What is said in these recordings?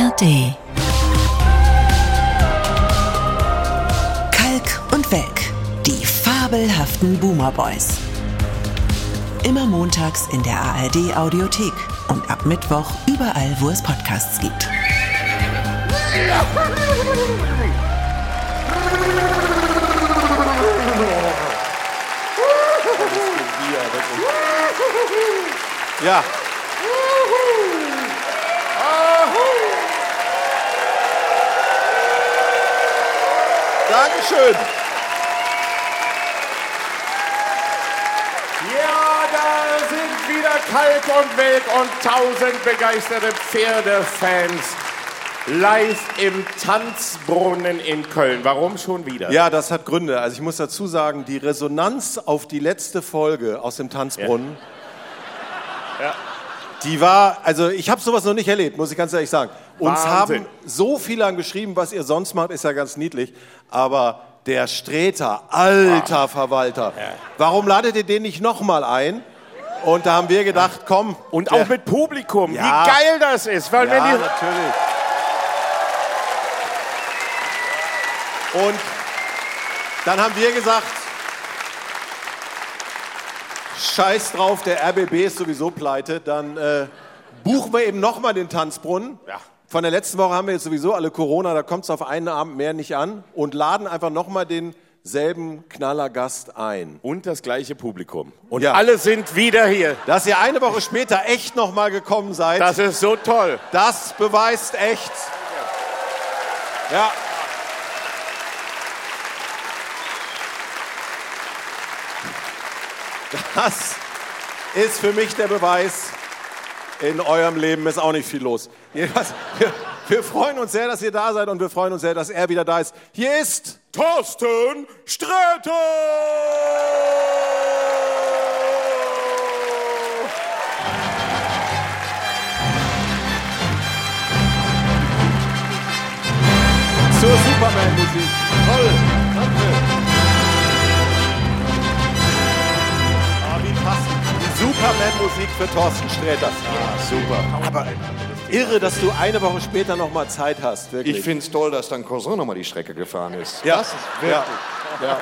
ARD. Kalk und Welk, die fabelhaften Boomer Boys. Immer montags in der ARD Audiothek und ab Mittwoch überall, wo es Podcasts gibt. Ja. Dankeschön. Ja, da sind wieder Kalk und Welk und tausend begeisterte Pferdefans live im Tanzbrunnen in Köln. Warum schon wieder? Ja, das hat Gründe. Also ich muss dazu sagen, die Resonanz auf die letzte Folge aus dem Tanzbrunnen, Ja. die war, also ich habe sowas noch nicht erlebt, muss ich ganz ehrlich sagen. Uns Wahnsinn. haben so viele angeschrieben, was ihr sonst macht, ist ja ganz niedlich, aber der Streter, alter Verwalter, warum ladet ihr den nicht nochmal ein? Und da haben wir gedacht, komm. Und auch mit Publikum. Ja. Wie geil das ist. Weil Ja, wenn die, natürlich. Und dann haben wir gesagt, scheiß drauf, der RBB ist sowieso pleite, dann äh, buchen wir eben nochmal den Tanzbrunnen. Ja. Von der letzten Woche haben wir jetzt sowieso alle Corona, da kommt es auf einen Abend mehr nicht an und laden einfach nochmal denselben Knallergast ein. und das gleiche Publikum. Und Ja. alle sind wieder hier. Dass ihr eine Woche später echt nochmal gekommen seid, Das ist so toll. Das beweist echt. Ja. Das ist für mich der Beweis, in eurem Leben ist auch nicht viel los. Wir, wir freuen uns sehr, dass ihr da seid und wir freuen uns sehr, dass er wieder da ist. Hier ist Thorsten Sträter! zur Superman-Musik. Superman-Musik für Thorsten Sträter. Ja, super. Aber irre, dass du eine Woche später noch mal Zeit hast, wirklich. Ich finde es toll, dass dein Cousin nochmal die Strecke gefahren ist. ja, ja, ja.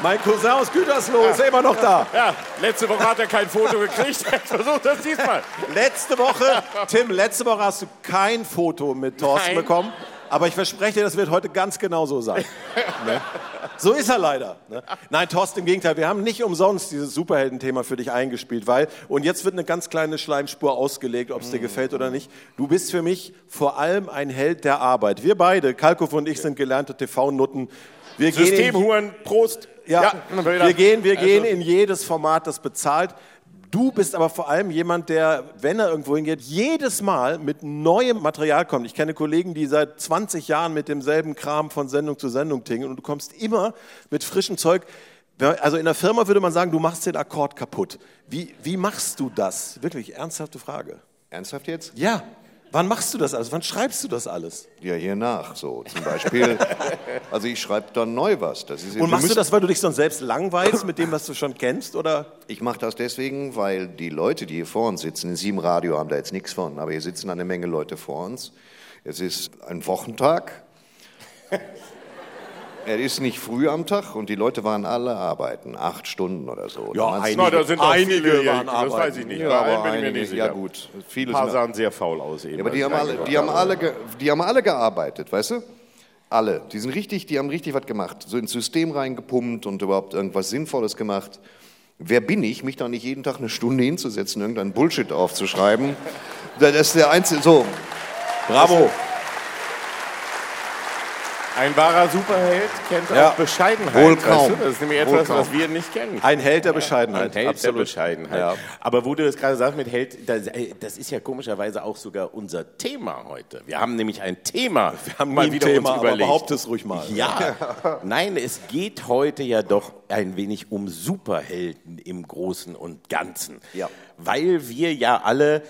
Mein Cousin aus Gütersloh ist immer noch da. Ja, letzte Woche hat er kein Foto gekriegt. Er versucht das diesmal. Letzte Woche, Tim, letzte Woche hast du kein Foto mit Thorsten Nein. bekommen. Aber ich verspreche dir, das wird heute ganz genau so sein. ne? So ist er leider. Ne? Nein, Thorsten, im Gegenteil, wir haben nicht umsonst dieses Superheldenthema für dich eingespielt, weil, und jetzt wird eine ganz kleine Schleimspur ausgelegt, ob es dir gefällt oder nicht. Du bist für mich vor allem ein Held der Arbeit. Wir beide, Kalkow und ich, sind gelernte TV-Nutten. Systemhuren, Prost. ja, wieder. wir gehen, wir Also, gehen in jedes Format, das bezahlt. Du bist aber vor allem jemand, der, wenn er irgendwo hingeht, jedes Mal mit neuem Material kommt. Ich kenne Kollegen, die seit 20 Jahren mit demselben Kram von Sendung zu Sendung tingeln und du kommst immer mit frischem Zeug. Also in der Firma würde man sagen, du machst den Akkord kaputt. Wie, wie machst du das? Wirklich ernsthafte Frage. Ernsthaft jetzt? Ja, wann machst du das alles? Wann schreibst du das alles? Ja, hier nach. So zum Beispiel. also ich schreibe dann neu was. Das ist, Und machst du das, weil du dich sonst selbst langweilst mit dem, was du schon kennst? Oder? Ich mache das deswegen, weil die Leute, die hier vor uns sitzen, in sieben Radio haben da jetzt nichts von, aber hier sitzen eine Menge Leute vor uns. Es ist ein Wochentag. Es ist nicht früh am Tag und die Leute waren alle arbeiten, acht Stunden oder so. Da waren's- Na, da sind auch einige waren Das arbeiten. weiß ich nicht. Ja, aber bin ich mir einige, nicht sicher. ja gut, Ein viele paar sind sahen sehr faul aus eben. Ja, aber die haben, ich alle, die, haben habe. alle ge, die haben alle gearbeitet, weißt du? Alle. Die sind richtig, die haben richtig was gemacht. So ins System reingepumpt und überhaupt irgendwas Sinnvolles gemacht. Wer bin ich, mich da nicht jeden Tag eine Stunde hinzusetzen, irgendeinen Bullshit aufzuschreiben? Das ist der einzige, so. Bravo. Ein wahrer Superheld kennt Ja. auch Bescheidenheit. Wohl weißt kaum. du? Das ist nämlich etwas, was wir nicht kennen. Ein Held der Bescheidenheit. Ein Held Absolut. der Bescheidenheit. Ja. Aber wo du das gerade sagst mit Held, das, das ist ja komischerweise auch sogar unser Thema heute. Wir haben nämlich ein Thema. Wir haben nie ein Thema, aber behaupte es ruhig mal. Ja, nein, es geht heute ja doch ein wenig um Superhelden im Großen und Ganzen. Ja. Weil wir ja alle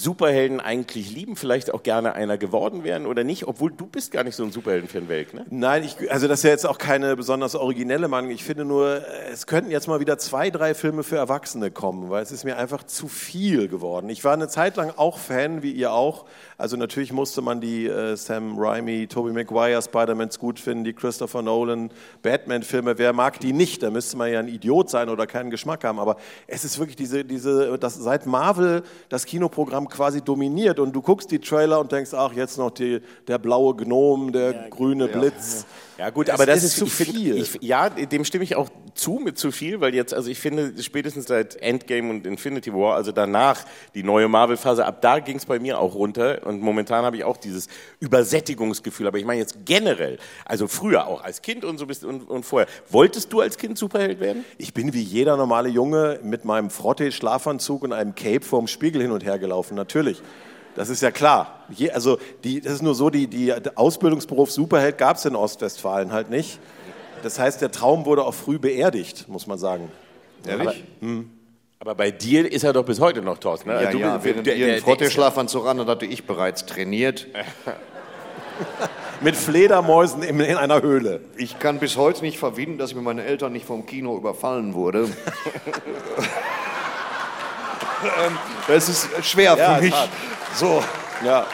Superhelden eigentlich lieben, vielleicht auch gerne einer geworden wären oder nicht, obwohl du bist gar nicht so ein Superhelden-Fan, Welk, ne? Nein, ich, also das ist ja jetzt auch keine besonders originelle Meinung. Ich finde nur, es könnten jetzt mal wieder zwei, drei Filme für Erwachsene kommen, weil es ist mir einfach zu viel geworden. Ich war eine Zeit lang auch Fan, wie ihr auch. Also natürlich musste man die äh, Sam Raimi, Tobey Maguire, Spider-Mans gut finden, die Christopher Nolan, Batman-Filme. Wer mag die nicht? Da müsste man ja ein Idiot sein oder keinen Geschmack haben. Aber es ist wirklich diese, diese, das seit Marvel das Kinoprogramm quasi dominiert und du guckst die Trailer und denkst, ach jetzt noch die, der blaue Gnom, der ja, grüne Blitz. Ja. Ja gut, aber das, das ist, zu viel. Ich, ja, dem stimme ich auch zu mit zu viel, weil jetzt, also ich finde, spätestens seit Endgame und Infinity War, also danach die neue Marvel-Phase, ab da ging es bei mir auch runter und momentan habe ich auch dieses Übersättigungsgefühl. Aber ich meine jetzt generell, also früher auch als Kind und so bist und, und vorher. Wolltest du als Kind Superheld werden? Ich bin wie jeder normale Junge mit meinem Frotte-Schlafanzug und einem Cape vorm Spiegel hin und her gelaufen, natürlich. Das ist ja klar. Je, also die, das ist nur so, die, die Ausbildungsberuf Superheld gab es in Ostwestfalen halt nicht. Das heißt, der Traum wurde auch früh beerdigt, muss man sagen. Ehrlich? Aber, hm. aber bei dir ist er doch bis heute noch, Thorsten. Ne? Ja, du, ja, während der, ihr Frotteschlafanzug an, hatte ich bereits trainiert. Mit Fledermäusen in, in einer Höhle. Ich kann bis heute nicht verwinden, dass ich mit meinen Eltern nicht vom Kino überfallen wurde. Ähm, das ist schwer ja, für mich. So. Ja.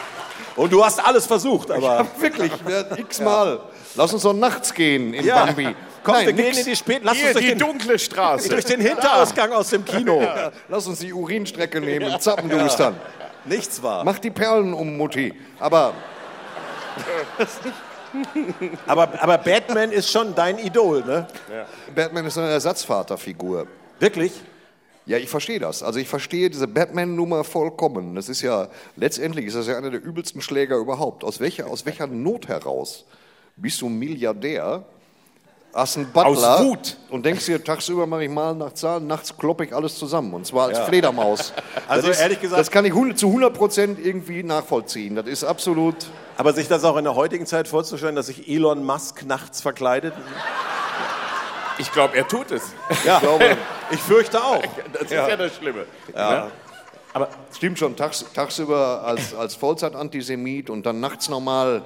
Und du hast alles versucht, aber. Ich wirklich, x-mal. Lass uns doch nachts gehen in ja. Bambi. Komm, Nein, wir nix. gehen in die Spät. Lass Hier, uns durch die den, dunkle Straße. Durch den Hinterausgang aus dem Kino. Ja. Lass uns die Urinstrecke nehmen und zappendustern. Ja. Nichts war. Mach die Perlen um, Mutti. Aber. aber, aber Batman ist schon dein Idol, ne? Ja. Batman ist eine Ersatzvaterfigur. Wirklich? Ja, ich verstehe das. Also ich verstehe diese Batman-Nummer vollkommen. Das ist ja, letztendlich ist das ja einer der übelsten Schläger überhaupt. Aus welcher, aus welcher Not heraus bist du Milliardär, hast einen Butler aus Wut. und denkst dir, tagsüber mache ich mal nach Zahlen, nachts kloppe ich alles zusammen. Und zwar als ja. Fledermaus. Also ist, ehrlich gesagt... Das kann ich zu 100 Prozent irgendwie nachvollziehen. Das ist absolut... Aber sich das auch in der heutigen Zeit vorzustellen, dass sich Elon Musk nachts verkleidet... Ich glaube, er tut es. Ja, ich, glaube, ich fürchte auch. Das ist ja, ja das Schlimme. Ja. ja. Aber stimmt schon, tags, tagsüber als, als Vollzeit-Antisemit und dann nachts nochmal.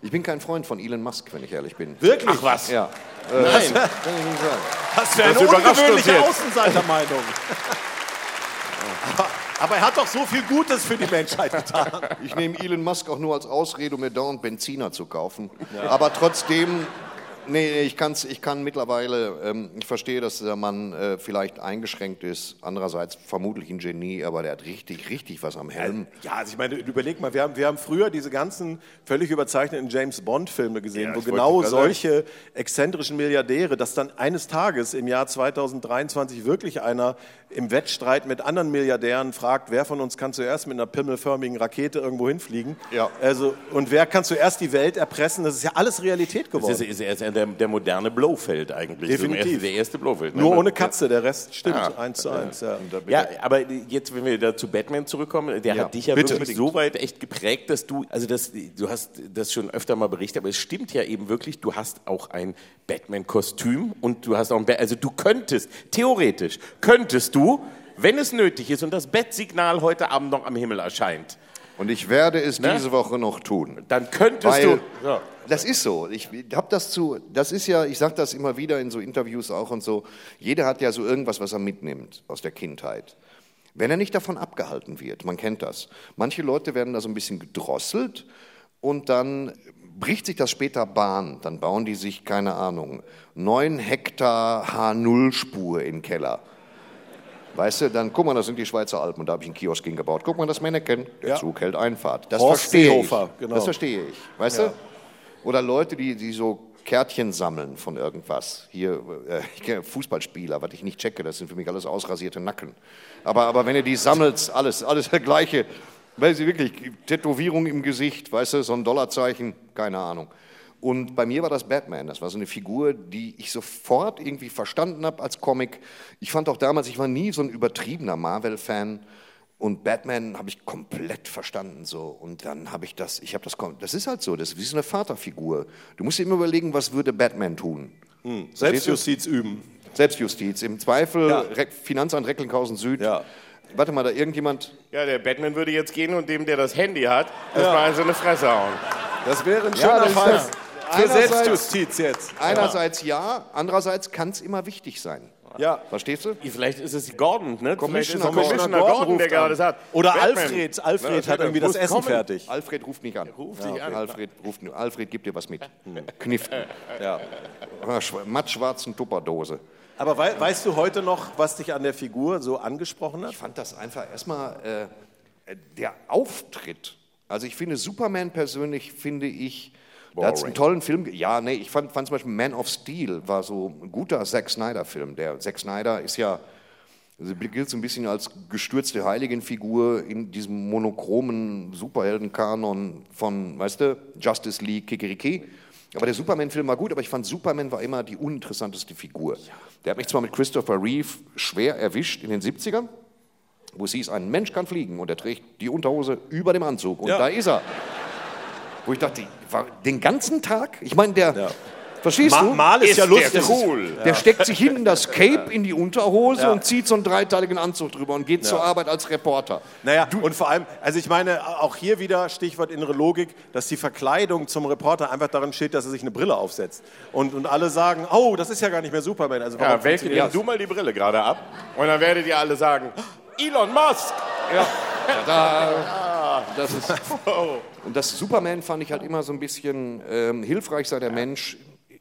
Ich bin kein Freund von Elon Musk, wenn ich ehrlich bin. Wirklich? Ach was? Ja. Äh, Nein. Das, kann ich nicht sagen. Das wäre eine ungewöhnliche Außenseitermeinung. aber, aber er hat doch so viel Gutes für die Menschheit getan. Ich nehme Elon Musk auch nur als Ausrede, um mir dauernd Benziner zu kaufen. Ja. Aber trotzdem Nee, ich, kann's, ich kann mittlerweile, ähm, ich verstehe, dass der Mann äh, vielleicht eingeschränkt ist, andererseits vermutlich ein Genie, aber der hat richtig, richtig was am Helm. Ja, also ich meine, überleg mal, wir haben, wir haben früher diese ganzen völlig überzeichneten James-Bond-Filme gesehen, ja, wo genau solche exzentrischen Milliardäre, dass dann eines Tages im Jahr 2023 wirklich einer im Wettstreit mit anderen Milliardären fragt, wer von uns kann zuerst mit einer pimmelförmigen Rakete irgendwo hinfliegen. Ja. Also, und wer kann zuerst die Welt erpressen? Das ist ja alles Realität geworden. Das ist, ist, ist der, der, moderne Blowfeld eigentlich. Definitiv. der erste Blowfeld. Ne? Nur ohne Katze, der Rest stimmt, ja. eins zu eins. Ja. ja. aber jetzt, wenn wir da zu Batman zurückkommen, der ja. hat dich ja Bitte. wirklich so weit echt geprägt, dass du, also das, du hast das schon öfter mal berichtet, aber es stimmt ja eben wirklich, du hast auch ein Batman-Kostüm und du hast auch ein, ba also du könntest, theoretisch, könntest du wenn es nötig ist und das Bettsignal heute Abend noch am Himmel erscheint. Und ich werde es ne? diese Woche noch tun. Dann könntest Weil, du. Ja. Das ist so. Ich habe das zu. Das ist ja. Ich sage das immer wieder in so Interviews auch und so. Jeder hat ja so irgendwas, was er mitnimmt aus der Kindheit. Wenn er nicht davon abgehalten wird, man kennt das. Manche Leute werden da so ein bisschen gedrosselt und dann bricht sich das später Bahn. Dann bauen die sich, keine Ahnung, neun Hektar H0-Spur in den Keller Weißt du, dann guck mal, das sind die Schweizer Alpen und da habe ich einen Kiosk hingebaut. Guck mal, das Männchen, der ja. Zug hält Einfahrt. Das Horst verstehe ich. Genau. Das verstehe ich. Weißt ja. du? Oder Leute, die, die so Kärtchen sammeln von irgendwas. Hier, äh, ich kenne Fußballspieler, was ich nicht checke, das sind für mich alles ausrasierte Nacken. Aber, aber wenn ihr die sammelt, alles, alles der gleiche. Weil sie wirklich, Tätowierung im Gesicht, weißt du, so ein Dollarzeichen, keine Ahnung. Und bei mir war das Batman. Das war so eine Figur, die ich sofort irgendwie verstanden habe als Comic. Ich fand auch damals, ich war nie so ein übertriebener Marvel-Fan. Und Batman habe ich komplett verstanden so. Und dann habe ich das, ich habe das, das ist halt so, das ist wie so eine Vaterfigur. Du musst dir immer überlegen, was würde Batman tun? Hm. Selbstjustiz üben. Selbstjustiz. Im Zweifel ja. Finanzamt Recklinghausen Süd. Ja. warte mal, da irgendjemand. Ja, der Batman würde jetzt gehen und dem, der das Handy hat, erstmal ja. so eine Fresse hauen. Das wäre ein schöner ja, Fall für Selbstjustiz jetzt. Einerseits ja, andererseits kann es immer wichtig sein. Ja. Verstehst du? Vielleicht ist es Gordon, ne? Commissioner, Gordon, Commissioner Gordon, Gordon der gerade sagt. Oder Batman. Alfred. Alfred hat irgendwie das Essen kommen. fertig. Alfred ruft nicht an. Ruft ja, an. Alfred, ruft, Alfred gibt dir was mit. Kniften. Ja. Mattschwarzen Tupperdose. Aber wei weißt du heute noch, was dich an der Figur so angesprochen hat? Ich fand das einfach erstmal äh, der Auftritt. Also ich finde Superman persönlich finde ich der hat einen tollen Film. Ja, nee, ich fand, fand zum Beispiel Man of Steel war so ein guter Zack Snyder-Film. Der Zack Snyder ist ja, also gilt so ein bisschen als gestürzte Heiligenfigur in diesem monochromen Superheldenkanon von, weißt du, Justice League, Kikeriki. Aber der Superman-Film war gut, aber ich fand Superman war immer die uninteressanteste Figur. Der hat mich zwar mit Christopher Reeve schwer erwischt in den 70ern, wo es hieß, ein Mensch kann fliegen und er trägt die Unterhose über dem Anzug. Und ja. da ist er. Wo ich dachte, den ganzen Tag? Ich meine, der. Ja. Verstehst Ma du? Mal ist, ist ja lustig. Cool. Der ja. steckt sich hinten das Cape in die Unterhose ja. und zieht so einen dreiteiligen Anzug drüber und geht ja. zur Arbeit als Reporter. Naja, du und vor allem, also ich meine, auch hier wieder Stichwort innere Logik, dass die Verkleidung zum Reporter einfach darin steht, dass er sich eine Brille aufsetzt. Und, und alle sagen, oh, das ist ja gar nicht mehr Superman. Also warum ja, welche, nimm du mal die Brille gerade ab und dann werdet ihr alle sagen, Elon Musk. Ja. Da, das ist, und das Superman fand ich halt immer so ein bisschen ähm, hilfreich sei der Mensch,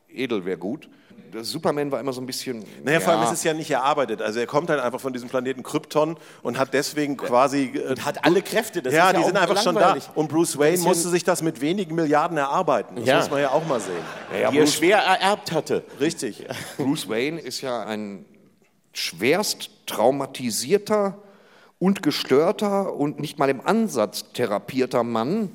edel wäre gut. Das Superman war immer so ein bisschen. Naja, ja. vor allem ist es ja nicht erarbeitet. Also er kommt halt einfach von diesem Planeten Krypton und hat deswegen quasi. Äh, und hat alle Kräfte. Das ja, die ja sind einfach langweilig. schon da. Und Bruce Wayne musste sich das mit wenigen Milliarden erarbeiten. Das ja. muss man ja auch mal sehen. Ja, Wie er schwer ererbt hatte. Richtig. Bruce Wayne ist ja ein schwerst traumatisierter und gestörter und nicht mal im Ansatz therapierter Mann,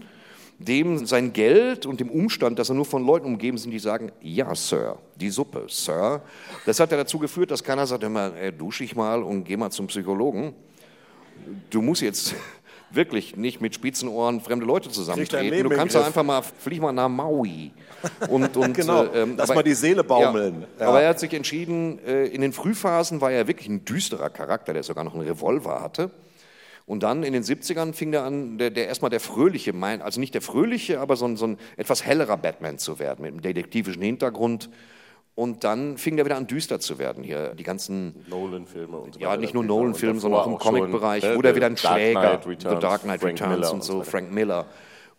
dem sein Geld und dem Umstand, dass er nur von Leuten umgeben sind, die sagen, ja, Sir, die Suppe, Sir. Das hat ja dazu geführt, dass keiner sagt immer, ey, dusche ich mal und geh mal zum Psychologen. Du musst jetzt wirklich nicht mit Spitzenohren fremde Leute zusammentreten. Du kannst doch einfach mal, flieg mal nach Maui. Und, und, genau, äh, ähm, lass aber, mal die Seele baumeln. Ja, ja. Aber er hat sich entschieden, äh, in den Frühphasen war er wirklich ein düsterer Charakter, der sogar noch einen Revolver hatte. Und dann in den 70ern fing er an, der, der erstmal der fröhliche, also nicht der fröhliche, aber so ein, so ein etwas hellerer Batman zu werden, mit einem detektivischen Hintergrund. Und dann fing er wieder an, düster zu werden. Hier die ganzen Nolan-Filme und so weiter. Ja, nicht nur Nolan-Filme, sondern auch im Comic-Bereich, wo der wieder ein Schläger, The Dark Knight Frank Returns Miller und so, Frank Miller.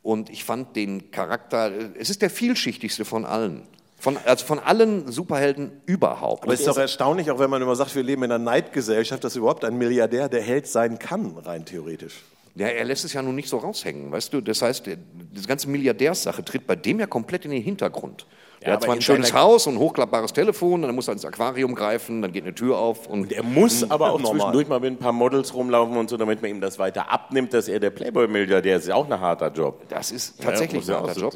Und ich fand den Charakter, es ist der vielschichtigste von allen. Von, also von allen Superhelden überhaupt. Aber es ist doch erstaunlich, auch wenn man immer sagt, wir leben in einer Neidgesellschaft, dass überhaupt ein Milliardär der Held sein kann, rein theoretisch. Ja, er lässt es ja nun nicht so raushängen, weißt du? Das heißt, diese ganze Milliardärssache tritt bei dem ja komplett in den Hintergrund. Der ja, hat zwar ein schönes Haus und ein hochklappbares Telefon, dann muss er ins Aquarium greifen, dann geht eine Tür auf. Und er muss aber auch normal. zwischendurch mal mit ein paar Models rumlaufen und so, damit man ihm das weiter abnimmt, dass er der Playboy-Milliardär ist. ist ja auch ein harter Job. Das ist tatsächlich ja, ein harter Job.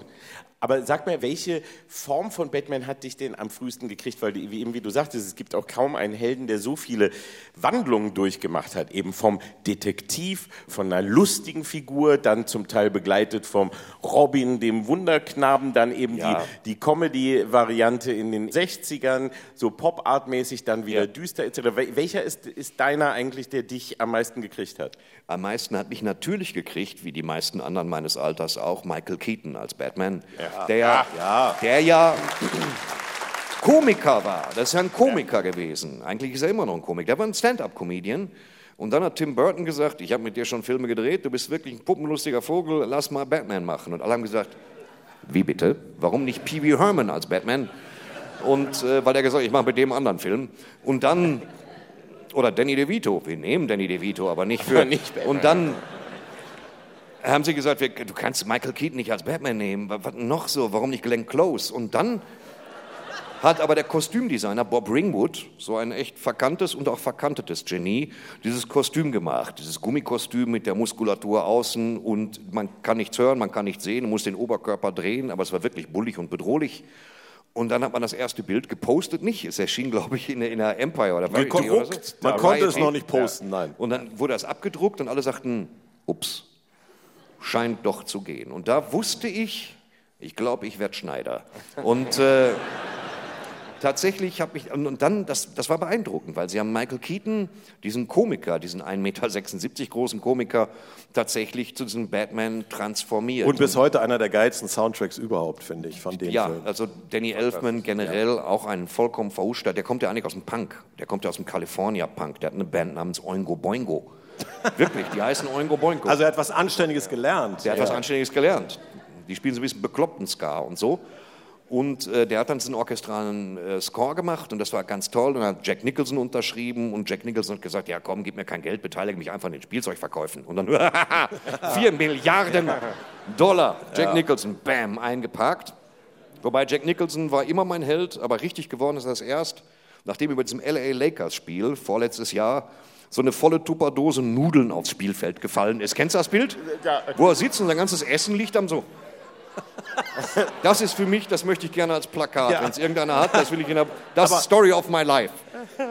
Aber sag mir, welche Form von Batman hat dich denn am frühesten gekriegt? Weil, wie, eben wie du sagtest, es gibt auch kaum einen Helden, der so viele Wandlungen durchgemacht hat. Eben vom Detektiv, von einer lustigen Figur, dann zum Teil begleitet vom Robin, dem Wunderknaben, dann eben ja. die, die Comedy-Variante in den 60ern, so Pop-Art-mäßig, dann wieder ja. düster etc. Welcher ist, ist deiner eigentlich, der dich am meisten gekriegt hat? Am meisten hat mich natürlich gekriegt, wie die meisten anderen meines Alters auch, Michael Keaton als Batman. Ja der ja, der ja Komiker war. Das ist ja ein Komiker gewesen. Eigentlich ist er immer noch ein Komiker. Der war ein Stand-up-Comedian. Und dann hat Tim Burton gesagt, ich habe mit dir schon Filme gedreht, du bist wirklich ein puppenlustiger Vogel, lass mal Batman machen. Und alle haben gesagt, wie bitte? Warum nicht Pee Wee Herman als Batman? Und äh, weil er gesagt hat, ich mache mit dem anderen Film. Und dann, oder Danny DeVito, wir nehmen Danny DeVito, aber nicht für... Aber nicht Batman. und dann haben sie gesagt, du kannst Michael Keaton nicht als Batman nehmen. Was noch so? Warum nicht Glenn Close? Und dann hat aber der Kostümdesigner Bob Ringwood, so ein echt verkanntes und auch verkantetes Genie, dieses Kostüm gemacht. Dieses Gummikostüm mit der Muskulatur außen und man kann nichts hören, man kann nichts sehen, man muss den Oberkörper drehen, aber es war wirklich bullig und bedrohlich. Und dann hat man das erste Bild gepostet, nicht. Es erschien, glaube ich, in der, in der Empire oder Variety oder so. Man konnte es noch nicht posten, nein. Und dann wurde das abgedruckt und alle sagten, ups, scheint doch zu gehen. Und da wusste ich, ich glaube, ich werde Schneider. Und, äh, tatsächlich habe ich, und dann, das, das war beeindruckend, weil sie haben Michael Keaton, diesen Komiker, diesen 1,76 Meter großen Komiker, tatsächlich zu diesem Batman transformiert. Und bis heute einer der geilsten Soundtracks überhaupt, finde ich, von dem Ja, Film. also Danny Elfman generell auch ein vollkommen verhuschter, der kommt ja eigentlich aus dem Punk, der kommt ja aus dem California Punk, der hat eine Band namens Oingo Boingo. Wirklich, die heißen Oingo Boingo. Also er hat was Anständiges gelernt. Der hat was Anständiges gelernt. Die spielen so ein bisschen bekloppten Ska und so. Und äh, der hat dann diesen orchestralen äh, Score gemacht und das war ganz toll. Und dann hat Jack Nicholson unterschrieben und Jack Nicholson hat gesagt, ja komm, gib mir kein Geld, beteilige mich einfach an den Spielzeugverkäufen. Und dann, vier Milliarden Dollar. Jack Nicholson, bam, eingeparkt. Wobei Jack Nicholson war immer mein Held, aber richtig geworden ist das erst, nachdem über diesem LA Lakers-Spiel vorletztes Jahr so eine volle Tupperdose Nudeln aufs Spielfeld gefallen ist. Kennst du das Bild? Wo er sitzt und sein ganzes Essen liegt dann so. Das ist für mich, das möchte ich gerne als Plakat. Ja. Wenn es irgendeiner hat, das will ich gerne. Das ist Story of my life.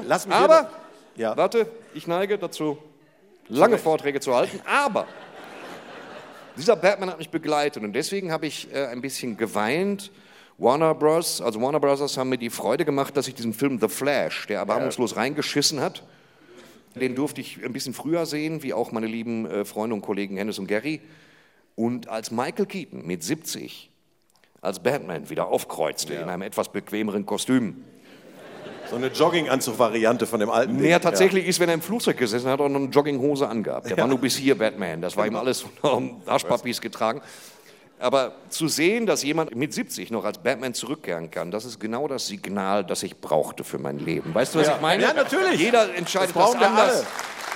Lass mich Aber, Ja. warte, ich neige dazu, lange Vorträge zu halten, aber dieser Batman hat mich begleitet und deswegen habe ich äh, ein bisschen geweint. Warner Bros., also Warner Bros. haben mir die Freude gemacht, dass ich diesen Film The Flash, der erbarmungslos reingeschissen hat, den durfte ich ein bisschen früher sehen, wie auch meine lieben äh, Freunde und Kollegen Hennes und Gary. Und als Michael Keaton mit 70 als Batman wieder aufkreuzte in einem etwas bequemeren Kostüm, So eine Jogginganzug-Variante von dem alten Nee, ja, tatsächlich ist, wenn er im Flugzeug gesessen hat, er noch eine Jogginghose angehabt. Der war nur bis hier Batman. Das war ihm alles von Arschpapis getragen. Aber zu sehen, dass jemand mit 70 noch als Batman zurückkehren kann, das ist genau das Signal, das ich brauchte für mein Leben. Weißt du, was Ja. ich meine? Ja, natürlich. Jeder entscheidet Das das anders.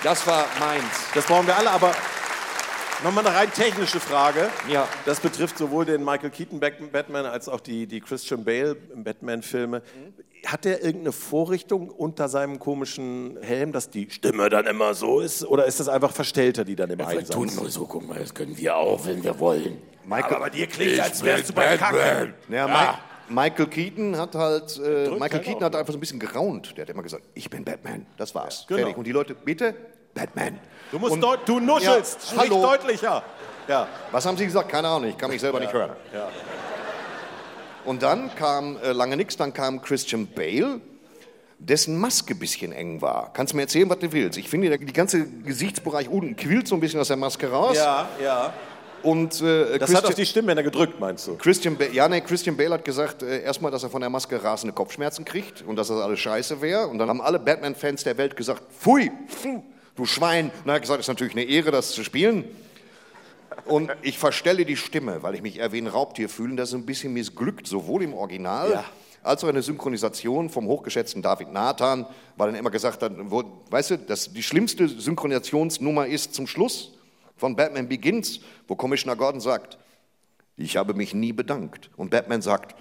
Das war meins. Das brauchen wir alle, aber nochmal eine rein technische Frage. Ja. Das betrifft sowohl den Michael Keaton Bat- Batman als auch die, die Christian Bale Batman-Filme. Hat der irgendeine Vorrichtung unter seinem komischen Helm, dass die Stimme dann immer so ist? Oder ist das einfach Verstellter, die dann im Wir Einsatz tun nur so, guck mal, das können wir auch, wenn wir wollen. Michael, Aber dir klingt, als wärst du bei Batman. Kacken. Ja. Mi- Michael Keaton hat halt, äh, Michael Keaton auch. hat einfach so ein bisschen geraunt. Der hat immer gesagt, ich bin Batman. Das war's. genau. Fertig. Und die Leute, bitte, Batman. Du musst Und- du nuschelst, Ja, sprich hallo. deutlicher. Ja. Was haben Sie gesagt? Keine Ahnung, ich kann mich selber nicht hören. Und dann kam, äh, lange nichts, dann kam Christian Bale, dessen Maske ein bisschen eng war. Kannst du mir erzählen, was du willst? Ich finde, der die ganze Gesichtsbereich unten quillt so ein bisschen aus der Maske raus. Ja, ja. Und äh, Das hat auf die Stimmbänder gedrückt, meinst du? Christian Bale, ja, nee, Christian Bale hat gesagt, äh, erstmal, dass er von der Maske rasende Kopfschmerzen kriegt und dass das alles scheiße wäre. Und dann haben alle Batman-Fans der Welt gesagt, pfui, pfuh, du Schwein. Und dann hat er gesagt, es ist natürlich eine Ehre, das zu spielen. Und ich verstelle die Stimme, weil ich mich eher wie ein Raubtier fühle. Und Das ist ein bisschen missglückt, sowohl im Original Ja. als auch in der Synchronisation vom hochgeschätzten David Nathan, weil dann immer gesagt hat, wo, weißt du, dass die schlimmste Synchronisationsnummer ist zum Schluss von Batman Begins, wo Commissioner Gordon sagt, ich habe mich nie bedankt. Und Batman sagt,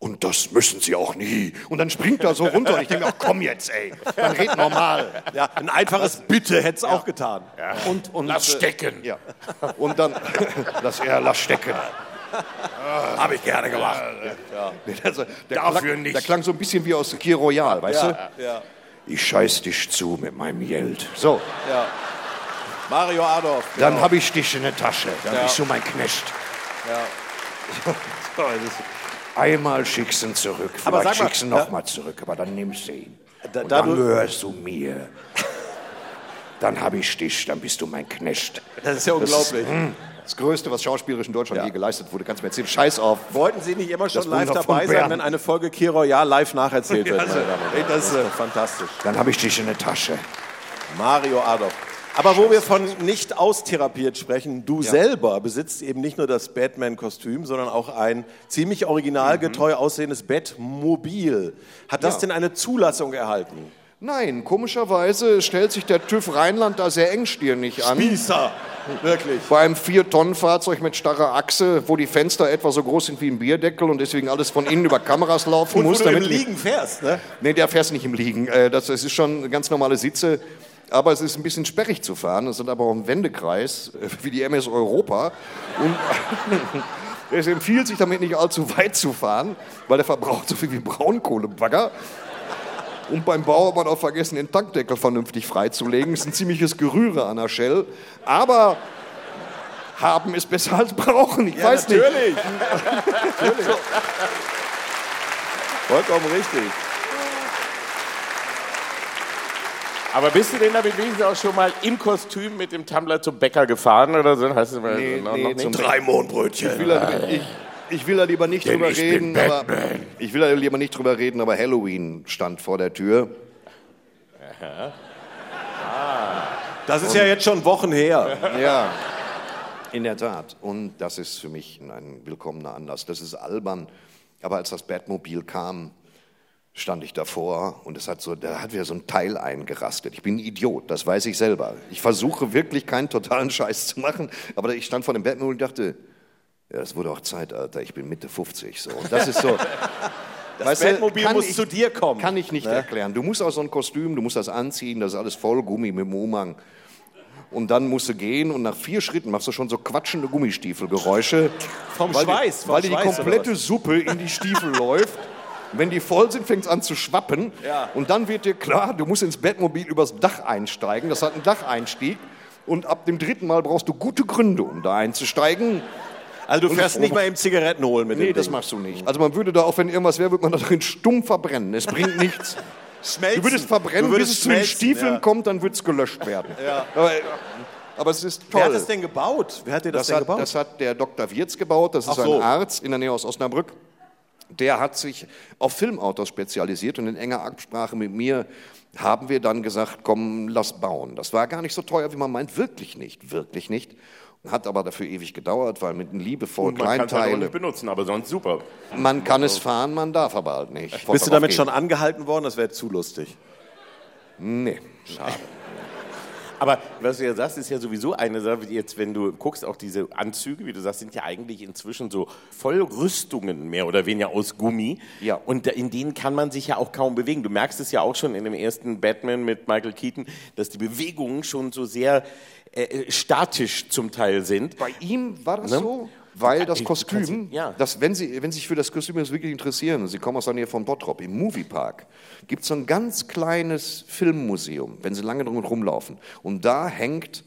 und das müssen Sie auch nie. Und dann springt er so runter und ich denke, ach komm jetzt, ey, dann red normal. Ja, ein einfaches Bitte hätte es auch getan. Und, und, Lass äh, stecken. Ja. Und dann, lass er, lass stecken. Habe ich gerne gemacht. Also, der Dafür klang, nicht. Der klang so ein bisschen wie aus Kier Royal, weißt Ja, du? ja. Ich scheiß dich zu mit meinem Geld. So, Mario Adolf. dann habe ich dich in der Tasche. Dann bist du mein Knecht. So, das ist- Einmal schickst du ihn zurück, vielleicht Aber sag mal, schickst du ihn ja. nochmal zurück, aber dann nimmst du ihn. Da- Und da dann du- gehörst du mir. Dann habe ich dich, dann bist du mein Knecht. Das ist ja unglaublich. Das Größte, was schauspielerisch in Deutschland je geleistet wurde, kannst du mir erzählen. Scheiß auf. Wollten Sie nicht immer schon Das live dabei sein, Bern. wenn eine Folge Kir Royal live nacherzählt wird? meine Damen und Herren? das, das ist doch fantastisch. Dann habe ich dich in der Tasche. Mario Adolf. Aber wo wir von nicht austherapiert sprechen, du selber besitzt eben nicht nur das Batman-Kostüm, sondern auch ein ziemlich originalgetreu aussehendes Bettmobil. Hat das Ja. denn eine Zulassung erhalten? Nein, komischerweise stellt sich der TÜV Rheinland da sehr engstirnig an. Spießer, wirklich. Bei einem Vier-Tonnen-Fahrzeug mit starrer Achse, wo die Fenster etwa so groß sind wie ein Bierdeckel und deswegen alles von innen über Kameras laufen Und wo muss. du im damit Liegen fährst, ne? Nee, der fährst nicht im Liegen. Äh, Das, das ist schon ganz normale Sitze. Aber es ist ein bisschen sperrig zu fahren. Es sind aber auch ein Wendekreis, äh, wie die MS Europa. Und es empfiehlt sich damit nicht allzu weit zu fahren, weil der verbraucht so viel wie Braunkohlebagger. Und beim Bau hat man auch vergessen, den Tankdeckel vernünftig freizulegen. Es ist ein ziemliches Gerühre an der Shell. Aber haben ist besser als brauchen. Ich weiß nicht. natürlich. natürlich. Vollkommen richtig. Aber bist du denn da wenigstens auch schon mal im Kostüm mit dem Tumblr zum Bäcker gefahren oder so? Hast du mal Nee, noch, nee, noch zum? Drei Mohnbrötchen. Ich will, da, ich, ich will da lieber nicht Denn drüber ich bin reden, aber Batman. ich will da lieber nicht drüber reden, aber Halloween stand vor der Tür. Das ist ja jetzt schon Wochen her. Ja, in der Tat. Und das ist für mich ein willkommener Anlass. Das ist albern. Aber als das Batmobil kam, stand ich davor und es hat so, da hat wieder so ein Teil eingerastet. Ich bin ein Idiot, das weiß ich selber. Ich versuche wirklich keinen totalen Scheiß zu machen, aber ich stand vor dem Batmobil und dachte, ja, es wurde auch Zeit, Alter, ich bin Mitte 50 so. Und das ist so. Das Batmobil muss zu dir kommen. Kann ich nicht erklären. Du musst auch so ein Kostüm, du musst das anziehen, das ist alles voll Gummi mit dem Umhang. Und dann musst du gehen und nach vier Schritten machst du schon so quatschende Gummistiefelgeräusche. Vom weil Schweiß, Die, vom weil dir die Schweiß komplette Suppe in die Stiefel läuft. Wenn die voll sind, fängt es an zu schwappen. Ja. Und dann wird dir klar, du musst ins Bettmobil übers Dach einsteigen. Das hat einen Dacheinstieg. Und ab dem dritten Mal brauchst du gute Gründe, um da einzusteigen. Also du fährst nicht mal im Zigaretten holen mit Nee, dem das Ding. machst du nicht. Also man würde da, auch wenn irgendwas wäre, würde man da drin stumm verbrennen. Es bringt nichts. Schmelzen. Du würdest verbrennen, Du würdest bis es zu den Stiefeln ja. kommt, dann wird es gelöscht werden. Aber, aber es ist toll. Wer hat das denn gebaut? Wer hat dir das, das, denn hat, gebaut? das hat der Dr. Wirz gebaut, das ist Ach so. ein Arzt in der Nähe aus Osnabrück. Der hat sich auf Filmautos spezialisiert und in enger Absprache mit mir haben wir dann gesagt, komm, lass bauen. Das war gar nicht so teuer, wie man meint, wirklich nicht, wirklich nicht. Hat aber dafür ewig gedauert, weil mit einem liebevollen Man kann es halt nicht benutzen, aber sonst super. man kann es fahren, man darf aber halt nicht. Bist du damit schon angehalten worden? Das wäre zu lustig. Nee. Aber was du ja sagst, ist ja sowieso eine Sache, jetzt wenn du guckst, auch diese Anzüge, wie du sagst, sind ja eigentlich inzwischen so Vollrüstungen mehr oder weniger aus Gummi. Ja. Und in denen kann man sich ja auch kaum bewegen. Du merkst es ja auch schon in dem ersten Batman mit Michael Keaton, dass die Bewegungen schon so sehr äh, statisch zum Teil sind. Bei ihm war das Ne? so, weil das Kostüm, ja. das, wenn, Sie, wenn Sie sich für das Kostüm jetzt wirklich interessieren, Sie kommen aus der Nähe von Bottrop, im Moviepark, gibt es so ein ganz kleines Filmmuseum, wenn Sie lange drum rumlaufen. Und da hängt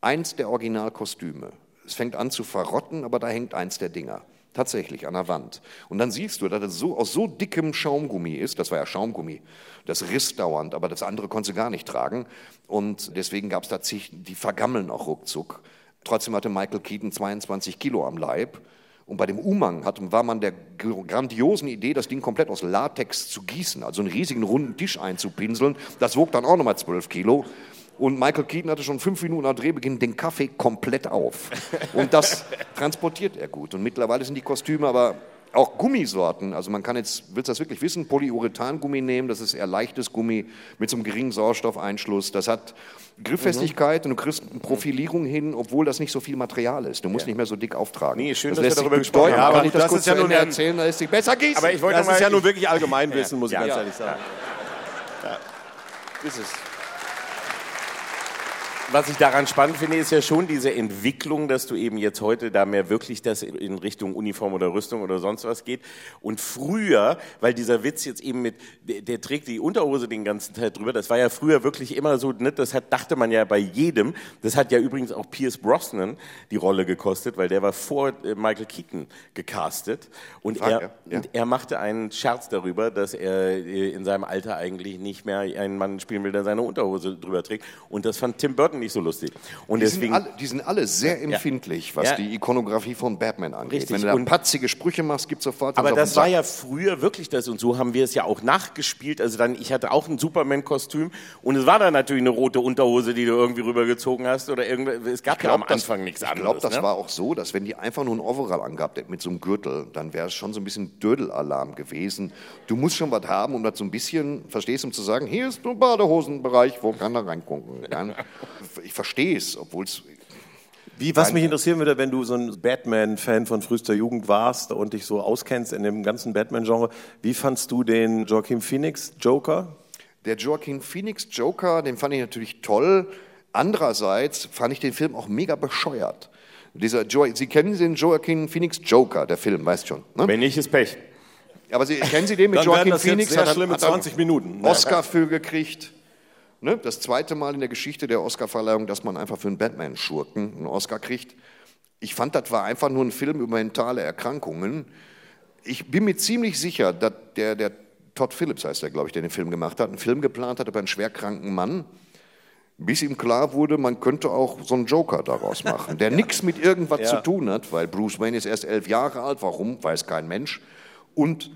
eins der Originalkostüme. Es fängt an zu verrotten, aber da hängt eins der Dinger. Tatsächlich an der Wand. Und dann siehst du, dass es so, aus so dickem Schaumgummi ist, das war ja Schaumgummi, das riss dauernd, aber das andere konnte sie gar nicht tragen. Und deswegen gab es da zig, die vergammeln auch ruckzuck. Trotzdem hatte Michael Keaton 22 Kilo am Leib. Und bei dem Umhang hatte, war man der grandiosen Idee, das Ding komplett aus Latex zu gießen, also einen riesigen runden Tisch einzupinseln. Das wog dann auch nochmal 12 Kilo. Und Michael Keaton hatte schon fünf Minuten nach Drehbeginn den Kaffee komplett auf. Und das transportiert er gut. Und mittlerweile sind die Kostüme aber auch Gummisorten. Also man kann jetzt, willst du das wirklich wissen, Polyurethan-Gummi nehmen. Das ist eher leichtes Gummi mit so einem geringen Sauerstoffeinschluss. Das hat Grifffestigkeit und du kriegst eine Profilierung hin, obwohl das nicht so viel Material ist. Du musst nicht mehr so dick auftragen. Nee, schön, das dass wir lässt sich darüber gesprochen haben. Kann Aber ich das, das kurz ist ja ein- erzählen? Da lässt sich besser gießen. Aber ich wollte Das mal, ist ja nun wirklich Allgemeinwissen, muss ich Ja. ganz Ja. ehrlich sagen. ist es. Was ich daran spannend finde, ist ja schon diese Entwicklung, dass du eben jetzt heute da mehr wirklich das in Richtung Uniform oder Rüstung oder sonst was geht. Und früher, weil dieser Witz jetzt eben mit, der, der trägt die Unterhose den ganzen Tag drüber, das war ja früher wirklich immer so, ne, das hat, dachte man ja bei jedem. Das hat ja übrigens auch Pierce Brosnan die Rolle gekostet, weil der war vor äh, Michael Keaton gecastet. Und Frag, er, ja. Ja. und er machte einen Scherz darüber, dass er äh, in seinem Alter eigentlich nicht mehr einen Mann spielen will, der seine Unterhose drüber trägt. Und das fand Tim Burton nicht so lustig. Und Die sind, deswegen, alle, die sind alle sehr empfindlich, was Ja. die Ikonografie von Batman angeht. Richtig. Wenn du da Und- patzige Sprüche machst, gibt es sofort aber das war ja früher wirklich das und so haben wir es ja auch nachgespielt. Also dann, ich hatte auch ein Superman-Kostüm und es war dann natürlich eine rote Unterhose, die du irgendwie rübergezogen hast oder irgendwas. Es gab ja am glaub, das- Anfang nichts Ich anderes. glaube, das ne? war auch so, dass wenn die einfach nur ein Overall angehabt hätten mit so einem Gürtel, dann wäre es schon so ein bisschen Dödelalarm gewesen. Du musst schon was haben, um das so ein bisschen, verstehst du, um zu sagen, hier ist ein Badehosenbereich, wo kann da reingucken. Ja? Ich verstehe es, obwohl es Wie, was mich interessieren würde, wenn du so ein Batman-Fan von frühester Jugend warst und dich so auskennst in dem ganzen Batman-Genre, wie fandst du den Joaquin Phoenix Joker? Der Joaquin Phoenix Joker, den fand ich natürlich toll. Andererseits fand ich den Film auch mega bescheuert. Dieser jo Sie kennen den Joaquin Phoenix Joker, der Film, weißt schon. Ne? Wenn nicht, ist Pech. Aber Sie kennen Sie den mit Dann Joaquin das jetzt Phoenix? sehr er- schlimme er 20 Minuten. Oscar für gekriegt. Ne? Das zweite Mal in der Geschichte der Oscarverleihung, dass man einfach für einen Batman-Schurken einen Oscar kriegt. Ich fand, das war einfach nur ein Film über mentale Erkrankungen. Ich bin mir ziemlich sicher, dass der, der Todd Phillips heißt der, glaube ich, der den Film gemacht hat, einen Film geplant hat über einen schwerkranken Mann. bis ihm klar wurde, man könnte auch so einen Joker daraus machen, der ja. nichts mit irgendwas ja. zu tun hat, weil Bruce Wayne ist erst elf Jahre alt, warum, weiß kein Mensch. Und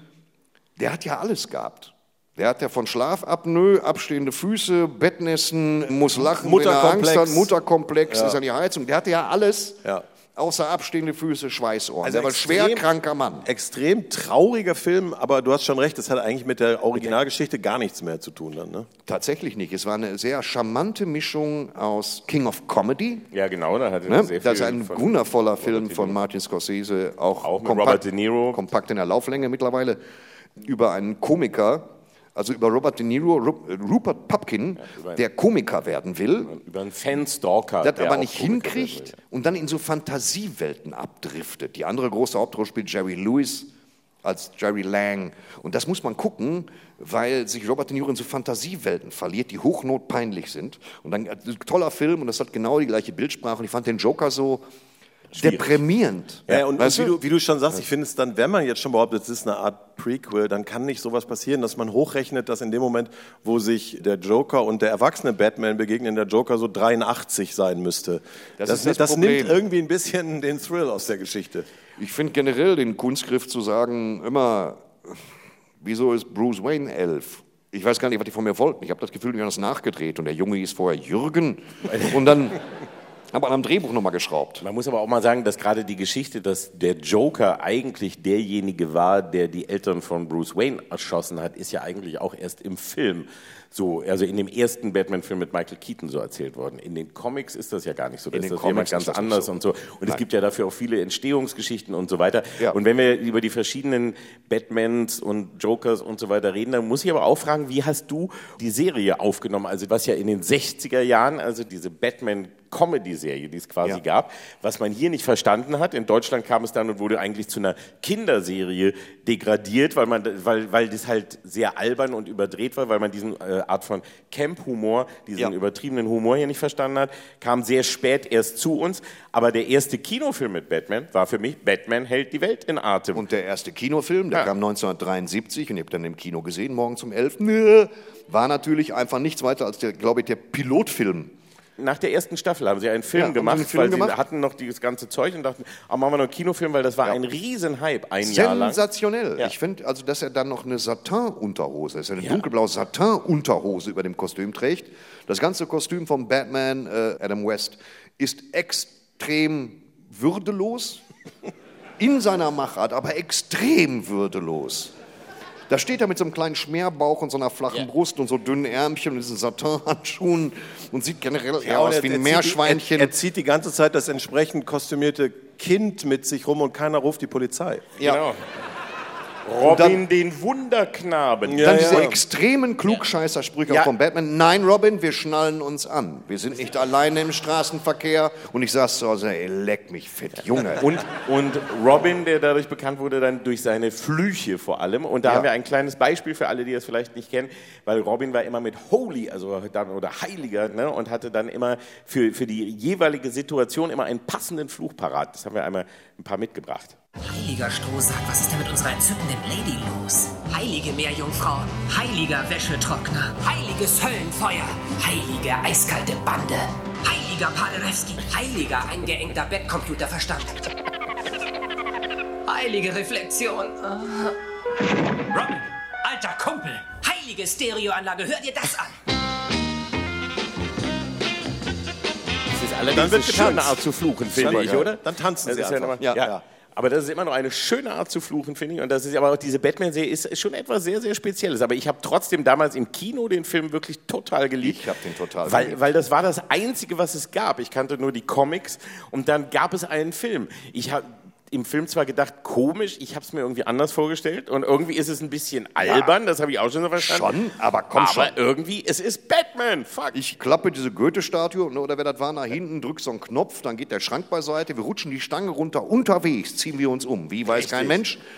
der hat ja alles gehabt. Der hat ja von Schlafapnoe, abstehende Füße, Bettnässen, muss lachen, wenn er Angst hat, Mutterkomplex, ja. ist an die Heizung. Der hatte ja alles. Ja außer abstehende Füße, Schweißohren. Also der war schwer kranker Mann. Extrem trauriger Film, aber du hast schon recht, das hat eigentlich mit der Originalgeschichte gar nichts mehr zu tun dann, ne? Tatsächlich nicht. Es war eine sehr charmante Mischung aus King of Comedy. Ja, genau, da hat ne? sehr viel Das ist ein wundervoller Film von Martin Scorsese, auch, auch mit kompakt, Robert De Niro. kompakt in der Lauflänge mittlerweile, über einen Komiker, also über Robert De Niro, Rupert Pupkin, ja, der Komiker werden will. Über einen Fanstalker. Der das aber nicht hinkriegt und dann in so Fantasiewelten abdriftet. Die andere große Hauptrolle spielt Jerry Lewis als Jerry Lang. Und das muss man gucken, weil sich Robert De Niro in so Fantasiewelten verliert, die hochnotpeinlich sind. Und dann ein toller Film und das hat genau die gleiche Bildsprache. Und ich fand den Joker so Schwierig. deprimierend. Ja, und, und wie, du, wie, du, schon sagst, ich finde es dann, wenn man jetzt schon behauptet, es ist eine Art Prequel, dann kann nicht sowas passieren, dass man hochrechnet, dass in dem Moment, wo sich der Joker und der erwachsene Batman begegnen, der Joker so 83 sein müsste. Das, das, das, das nimmt irgendwie ein bisschen den Thrill aus der Geschichte. Ich finde generell den Kunstgriff zu sagen, immer, wieso ist Bruce Wayne elf? Ich weiß gar nicht, was die von mir wollten. Ich habe das Gefühl, die haben das nachgedreht und der Junge hieß vorher Jürgen und dann aber am Drehbuch nochmal geschraubt. Man muss aber auch mal sagen, dass gerade die Geschichte, dass der Joker eigentlich derjenige war, der die Eltern von Bruce Wayne erschossen hat, ist ja eigentlich auch erst im Film so, also in dem ersten Batman-Film mit Michael Keaton so erzählt worden. In den Comics ist das ja gar nicht so. Da in ist das jemand ganz anders so. und so. Und Nein. es gibt ja dafür auch viele Entstehungsgeschichten und so weiter. Ja. Und wenn wir über die verschiedenen Batmans und Jokers und so weiter reden, dann muss ich aber auch fragen, wie hast du die Serie aufgenommen? Also was ja in den 60er Jahren, also diese Batman Comedy-Serie, die es quasi ja. gab, was man hier nicht verstanden hat. In Deutschland kam es dann und wurde eigentlich zu einer Kinderserie degradiert, weil man, weil, weil das halt sehr albern und überdreht war, weil man diesen äh, Art von Camp-Humor, diesen ja. übertriebenen Humor hier nicht verstanden hat, kam sehr spät erst zu uns. Aber der erste Kinofilm mit Batman war für mich Batman hält die Welt in Atem. Und der erste Kinofilm, der ja. kam 1973 und ich habe dann im Kino gesehen, morgen zum 11. war natürlich einfach nichts weiter als der, glaube ich, der Pilotfilm nach der ersten Staffel haben sie einen Film ja, gemacht, einen Film weil gemacht? sie hatten noch dieses ganze Zeug und dachten, ah, machen wir noch einen Kinofilm, weil das war ja. ein Riesenhype ein Jahr lang. Sensationell. Ja. Ich finde, also, dass er dann noch eine Satin-Unterhose, eine ja. dunkelblaue Satin-Unterhose über dem Kostüm trägt. Das ganze Kostüm von Batman, äh, Adam West, ist extrem würdelos in seiner Machart, aber extrem würdelos. Da steht er mit so einem kleinen Schmerbauch und so einer flachen yeah. Brust und so dünnen Ärmchen und diesen Satinhandschuhen und sieht generell ja, aus wie ein Meerschweinchen. er, er, zieht die ganze Zeit das entsprechend kostümierte Kind mit sich rum und keiner ruft die Polizei. Ja. Genau. Robin dann, den Wunderknaben. Ja, dann diese ja. extremen Klugscheißersprüche ja. von Batman. Nein, Robin, wir schnallen uns an. Wir sind nicht alleine im Straßenverkehr. Und ich saß zu Hause, ey, leck mich fett, Junge. Und, und Robin, der dadurch bekannt wurde, dann durch seine Flüche vor allem. Und da haben wir ein kleines Beispiel für alle, die das vielleicht nicht kennen, weil Robin war immer mit Holy, also dann, oder Heiliger, ne, und hatte dann immer für, für die jeweilige Situation immer einen passenden Fluch parat. Das haben wir einmal ein paar mitgebracht. Heiliger Strohsack, was ist denn mit unserer entzückenden Lady los? Heilige Meerjungfrau, heiliger Wäschetrockner, heiliges Höllenfeuer, heilige eiskalte Bande, heiliger Paderewski, heiliger eingeengter Bettcomputerverstand, heilige Reflexion. Robin, alter Kumpel, heilige Stereoanlage, hör dir das an. Das ist allerdings eine schöne Art zu fluchen, finde ich, oder? Dann tanzen sie einfach. Ja, ja. ja. Aber das ist immer noch eine schöne Art zu fluchen, finde ich. Und das ist aber auch diese Batman-Serie ist schon etwas sehr, sehr Spezielles. Aber ich habe trotzdem damals im Kino den Film wirklich total geliebt. Ich habe den total weil, geliebt. Weil das war das Einzige, was es gab. Ich kannte nur die Comics und dann gab es einen Film. Ich habe im Film zwar gedacht, komisch, ich habe es mir irgendwie anders vorgestellt und irgendwie ist es ein bisschen albern, ja, das habe ich auch schon so verstanden. Schon, aber komm aber schon. Aber irgendwie, es ist Batman, fuck. Ich klappe diese Goethe-Statue, ne, oder wer das war, nach hinten, drück so einen Knopf, dann geht der Schrank beiseite, wir rutschen die Stange runter, unterwegs ziehen wir uns um. Wie weiß Richtig. kein Mensch.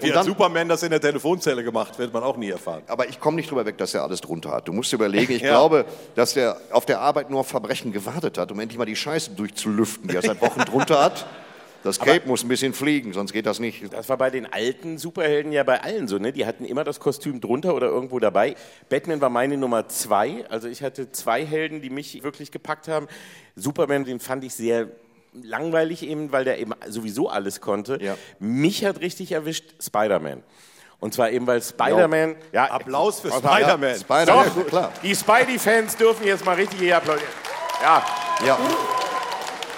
Wie hat Superman das in der Telefonzelle gemacht, wird man auch nie erfahren. Aber ich komme nicht drüber weg, dass er alles drunter hat. Du musst dir überlegen, ich ja. glaube, dass er auf der Arbeit nur auf Verbrechen gewartet hat, um endlich mal die Scheiße durchzulüften, die er seit Wochen drunter hat. Das Cape aber muss ein bisschen fliegen, sonst geht das nicht. Das war bei den alten Superhelden ja bei allen so, ne? Die hatten immer das Kostüm drunter oder irgendwo dabei. Batman war meine Nummer zwei. Also ich hatte zwei Helden, die mich wirklich gepackt haben. Superman, den fand ich sehr langweilig eben, weil der eben sowieso alles konnte. Ja. Mich hat richtig erwischt Spider-Man. Und zwar eben, weil Spider-Man. Ja, Applaus für Spider-Man. Ja, Spider Doch, klar. Die Spidey-Fans dürfen jetzt mal richtig hier applaudieren. Ja. Ja.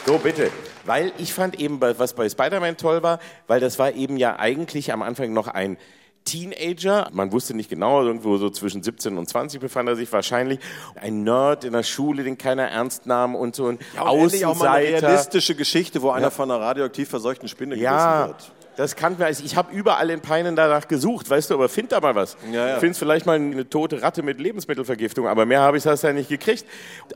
So, bitte. Weil ich fand eben, was bei Spider-Man toll war, weil das war eben ja eigentlich am Anfang noch ein Teenager, man wusste nicht genau, irgendwo so zwischen 17 und 20 befand er sich wahrscheinlich, ein Nerd in der Schule, den keiner ernst nahm und so ein ja, und Außenseiter. auch mal eine realistische Geschichte, wo einer von einer radioaktiv verseuchten Spinne ja, wird. Das kannten wir. Also ich habe überall in Peinen danach gesucht, weißt du, aber find da mal was. Ja, ja. Findest vielleicht mal eine tote Ratte mit Lebensmittelvergiftung, aber mehr habe ich das ja nicht gekriegt.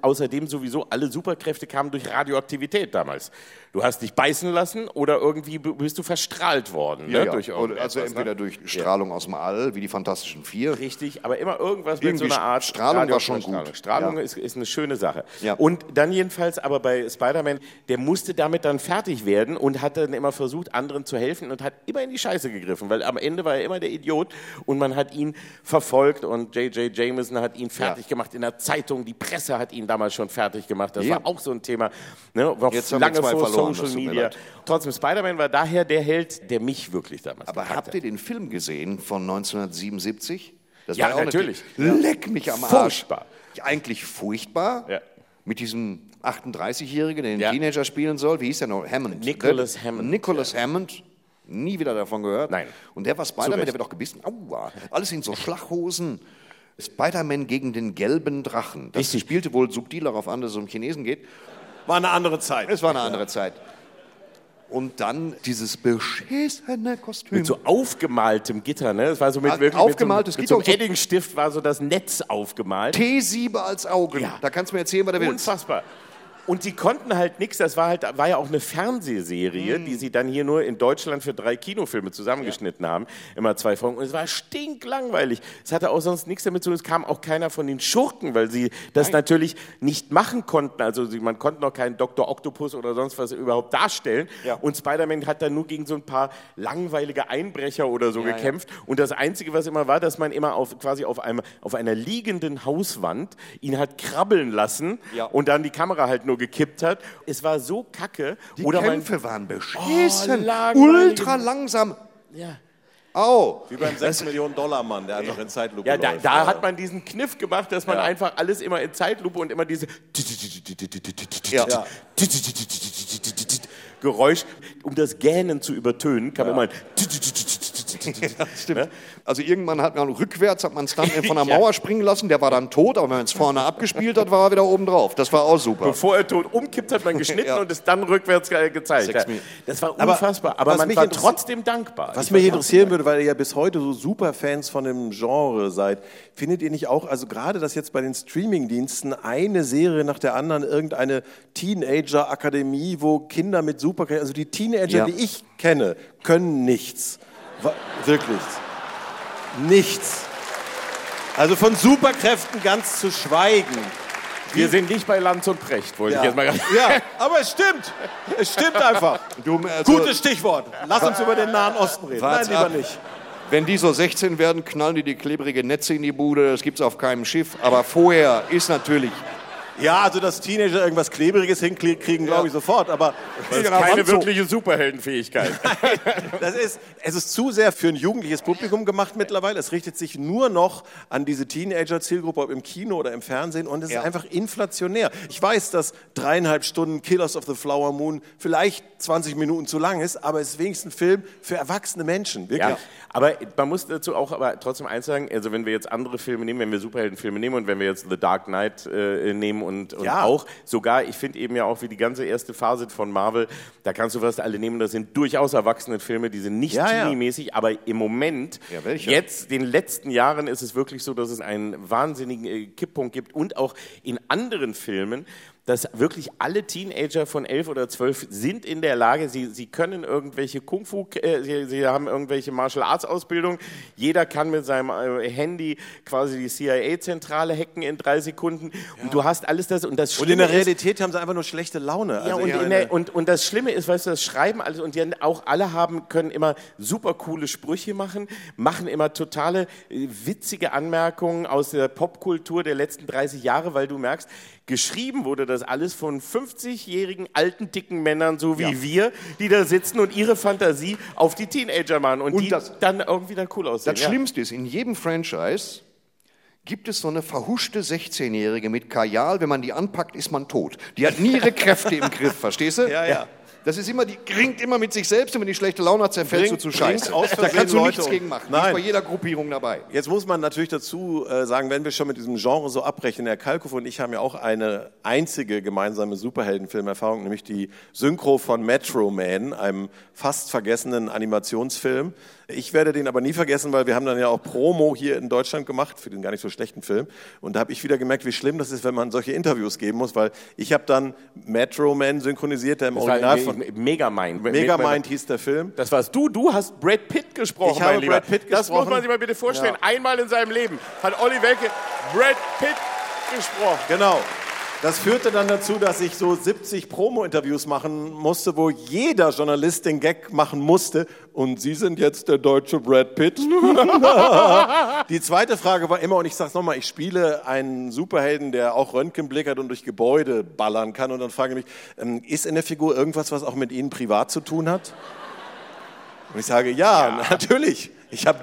Außerdem sowieso alle Superkräfte kamen durch Radioaktivität damals. Du hast dich beißen lassen oder irgendwie bist du verstrahlt worden. Ja, ne? ja. Durch also entweder ne? durch Strahlung aus dem All, wie die Fantastischen Vier. Richtig, aber immer irgendwas irgendwie mit so einer Art Strahlung war schon gut. Strahlung ist, ist, eine schöne Sache. Und dann jedenfalls aber bei Spider-Man, der musste damit dann fertig werden und hat dann immer versucht, anderen zu helfen und hat immer in die Scheiße gegriffen, weil am Ende war er immer der Idiot und man hat ihn verfolgt und J.J. Jameson hat ihn fertig ja. gemacht in der Zeitung, die Presse hat ihn damals schon fertig gemacht. Das ja. war auch so ein Thema, ne, Jetzt lange vor verloren, Social Media. Trotzdem, Spider-Man war daher der Held, der mich wirklich damals Aber habt hat. ihr den Film gesehen von 1977? Das ja, natürlich. Leck mich am Arsch. Furchtbar. Eigentlich furchtbar. Ja. Mit diesem 38-Jährigen, der den ja. Teenager spielen soll. Wie hieß der noch? Hammond. Nicholas Hammond. Nicholas. Hammond. Nie wieder davon gehört. Nein. Und der war Spider-Man, der wird auch gebissen. Aua. Alles in so Schlachhosen. Spider-Man gegen den gelben Drachen. Das Richtig. spielte wohl subtil darauf an, dass es um Chinesen geht. War eine andere Zeit. Es war eine andere Zeit. Und dann dieses beschissene Kostüm. Mit so aufgemaltem Gitter, ne? Das war so mit wirklich aufgemaltes mit so, mit so einem Eddingstift war so das Netz aufgemalt. T-Siebe als Augen. Ja. Da kannst du mir erzählen, was du willst. Unfassbar. Und die konnten halt nichts, das war halt, war ja auch eine Fernsehserie, mm. die sie dann hier nur in Deutschland für drei Kinofilme zusammengeschnitten ja. haben. Immer zwei Folgen. Und es war stinklangweilig. Es hatte auch sonst nichts damit zu tun. Es kam auch keiner von den Schurken, weil sie das Nein. natürlich nicht machen konnten. Also man konnte noch keinen Dr. Octopus oder sonst was überhaupt darstellen. Ja. Und Spider-Man hat dann nur gegen so ein paar langweilige Einbrecher oder so ja, gekämpft. Und das Einzige, was immer war, dass man immer auf, quasi auf, einem, auf einer liegenden Hauswand ihn hat krabbeln lassen und dann die Kamera halt nur nur gekippt hat. Es war so kacke. Die Oder Kämpfe mein, waren beschissen, oh, ultra langsam. Ja. Oh. Wie beim 6 Millionen Dollar Mann, der einfach in Zeitlupe ja, da. Da, hat man diesen Kniff gemacht, dass man ja. einfach alles immer in Zeitlupe und immer diese ja. Geräusch, um das Gähnen zu übertönen, kann ja. man ja, stimmt. Also irgendwann hat man rückwärts hat man es dann von der Mauer springen lassen, der war dann tot, aber wenn man es vorne abgespielt hat, war er wieder oben drauf. Das war auch super. Bevor er tot umkippt, hat man geschnitten ja. und es dann rückwärts gezeigt. Ja. Das war unfassbar, aber, aber man war trotzdem dankbar. Was ich mich interessieren würde, weil ihr ja bis heute so super Fans von dem Genre seid, findet ihr nicht auch, also gerade dass jetzt bei den Streamingdiensten eine Serie nach der anderen irgendeine Teenager-Akademie, wo Kinder mit Superkräften, also die Teenager, ja. die ich kenne, können nichts. Wirklich. Nichts. Also von Superkräften ganz zu schweigen. Wir sind nicht bei Lanz und Precht, wollte ja. ich jetzt mal ganz Ja, aber es stimmt. Es stimmt einfach. Du, also Gutes Stichwort. Lass uns über den Nahen Osten reden. Nein, lieber ab. nicht. Wenn die so 16 werden, knallen die die klebrige Netze in die Bude. Das gibt es auf keinem Schiff. Aber vorher ist natürlich ja, also dass Teenager irgendwas Klebriges hinkriegen, glaube ich sofort, aber das ist keine wirkliche Superheldenfähigkeit. das ist, es ist zu sehr für ein jugendliches Publikum gemacht mittlerweile. Es richtet sich nur noch an diese Teenager-Zielgruppe, ob im Kino oder im Fernsehen, und es ja. ist einfach inflationär. Ich weiß, dass dreieinhalb Stunden Killers of the Flower Moon vielleicht 20 Minuten zu lang ist, aber es ist wenigstens ein Film für erwachsene Menschen. Wirklich. Ja, aber man muss dazu auch aber trotzdem eins sagen, also wenn wir jetzt andere Filme nehmen, wenn wir Superheldenfilme nehmen und wenn wir jetzt The Dark Knight äh, nehmen und, und ja. auch sogar, ich finde eben ja auch wie die ganze erste Phase von Marvel, da kannst du fast alle nehmen, das sind durchaus erwachsene Filme, die sind nicht ja, teenie-mäßig, ja. aber im Moment, jetzt, den letzten Jahren ist es wirklich so, dass es einen wahnsinnigen äh, Kipppunkt gibt und auch in anderen Filmen, dass wirklich alle Teenager von elf oder zwölf sind in der Lage, sie, sie können irgendwelche Kung Fu, äh, sie, sie haben irgendwelche Martial Arts Ausbildung. Jeder kann mit seinem äh, Handy quasi die CIA-Zentrale hacken in drei Sekunden. Ja. Und du hast alles das und das Schlimme Und in der Realität ist, haben sie einfach nur schlechte Laune. Ja, also und, der, und, und das Schlimme ist, weißt du, das Schreiben alles und die auch alle haben, können immer super coole Sprüche machen, machen immer totale äh, witzige Anmerkungen aus der Popkultur der letzten 30 Jahre, weil du merkst, geschrieben wurde das alles von 50-jährigen alten, dicken Männern, so wie ja. wir, die da sitzen und ihre Fantasie auf die Teenager machen und, und die das, dann irgendwie dann cool aussehen. Das ja. Schlimmste ist, in jedem Franchise gibt es so eine verhuschte 16-Jährige mit Kajal, wenn man die anpackt, ist man tot. Die hat nie ihre Kräfte im Griff, verstehst du? Ja, ja. Das ist immer, die ringt immer mit sich selbst und wenn die schlechte Laune hat, zerfällt du zu scheiße. Da kannst du Leute nichts gegen machen. Nein. Nicht bei jeder Gruppierung dabei. Jetzt muss man natürlich dazu äh, sagen, wenn wir schon mit diesem Genre so abbrechen, Herr Kalkow und ich haben ja auch eine einzige gemeinsame Superheldenfilmerfahrung, nämlich die Synchro von Metro Man, einem fast vergessenen Animationsfilm. Ich werde den aber nie vergessen, weil wir haben dann ja auch Promo hier in Deutschland gemacht für den gar nicht so schlechten Film. Und da habe ich wieder gemerkt, wie schlimm das ist, wenn man solche Interviews geben muss, weil ich habe dann Metro Man synchronisiert, der im das Original von Megamind. Megamind hieß der Film. Das warst du. Du hast Brad Pitt gesprochen, ich habe Brad Pitt gesprochen. Das muss man sich mal bitte vorstellen. Ja. Einmal in seinem Leben hat Olli Welke Brad Pitt gesprochen. Genau. Das führte dann dazu, dass ich so 70 Promo-Interviews machen musste, wo jeder Journalist den Gag machen musste. Und Sie sind jetzt der deutsche Brad Pitt. Die zweite Frage war immer, und ich sage es nochmal, ich spiele einen Superhelden, der auch Röntgenblick hat und durch Gebäude ballern kann. Und dann frage ich mich, ähm, ist in der Figur irgendwas, was auch mit Ihnen privat zu tun hat? Und ich sage, ja, ja. natürlich. Ich habe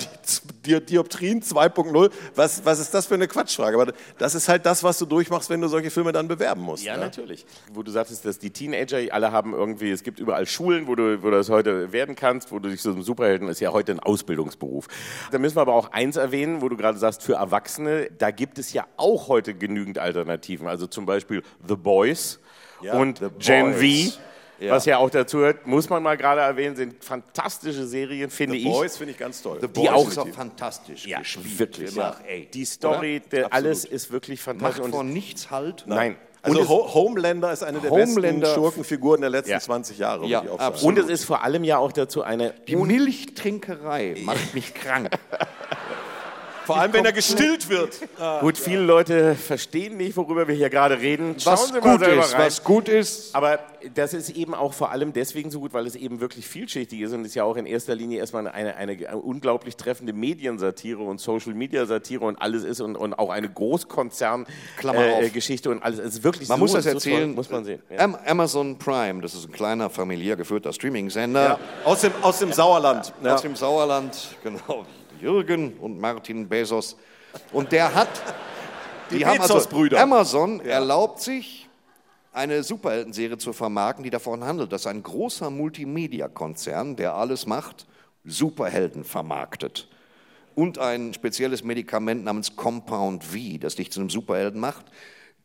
die Dioptrien 2.0. Was, was ist das für eine Quatschfrage? Aber das ist halt das, was du durchmachst, wenn du solche Filme dann bewerben musst. Ja, ne? natürlich. Wo du sagtest, dass die Teenager, alle haben irgendwie, es gibt überall Schulen, wo du, wo du das heute werden kannst, wo du dich so ein Superhelden, ist ja heute ein Ausbildungsberuf. Da müssen wir aber auch eins erwähnen, wo du gerade sagst, für Erwachsene, da gibt es ja auch heute genügend Alternativen. Also zum Beispiel The Boys ja, und Gen V ja. was ja auch dazu hört, muss man mal gerade erwähnen, sind fantastische Serien, finde ich. The Boys finde ich ganz toll. The Boys die auch, ist auch fantastisch ja, gespielt. Wirklich, ja. Ey, die Story, der, alles ist wirklich fantastisch. Macht von nichts halt. Nein. Also Ho Homelander ist eine der Homelander besten Schurkenfiguren der letzten ja. 20 Jahre. Ja, Und es ist vor allem ja auch dazu eine... Die Milchtrinkerei macht mich krank. Vor allem, wenn er gestillt wird. Ah, gut, viele Leute verstehen nicht, worüber wir hier gerade reden. Schauen was Sie mal gut selber ist, rein. Was gut ist. Aber das ist eben auch vor allem deswegen so gut, weil es eben wirklich vielschichtig ist und es ja auch in erster Linie erstmal eine, eine, eine unglaublich treffende Mediensatire und Social-Media-Satire und alles ist und, und auch eine Großkonzern-Geschichte äh, und alles. Es ist wirklich man so, muss das erzählen. So muss man sehen. Ja. Amazon Prime, das ist ein kleiner familiär geführter Streaming-Sender. Ja. Aus, dem, aus dem Sauerland. Ja. Aus dem Sauerland, genau. Jürgen und Martin Bezos. Und der hat, die, die haben also, Amazon ja. erlaubt sich, eine Superhelden-Serie zu vermarkten, die davon handelt, dass ein großer Multimedia-Konzern, der alles macht, Superhelden vermarktet. Und ein spezielles Medikament namens Compound V, das dich zu einem Superhelden macht.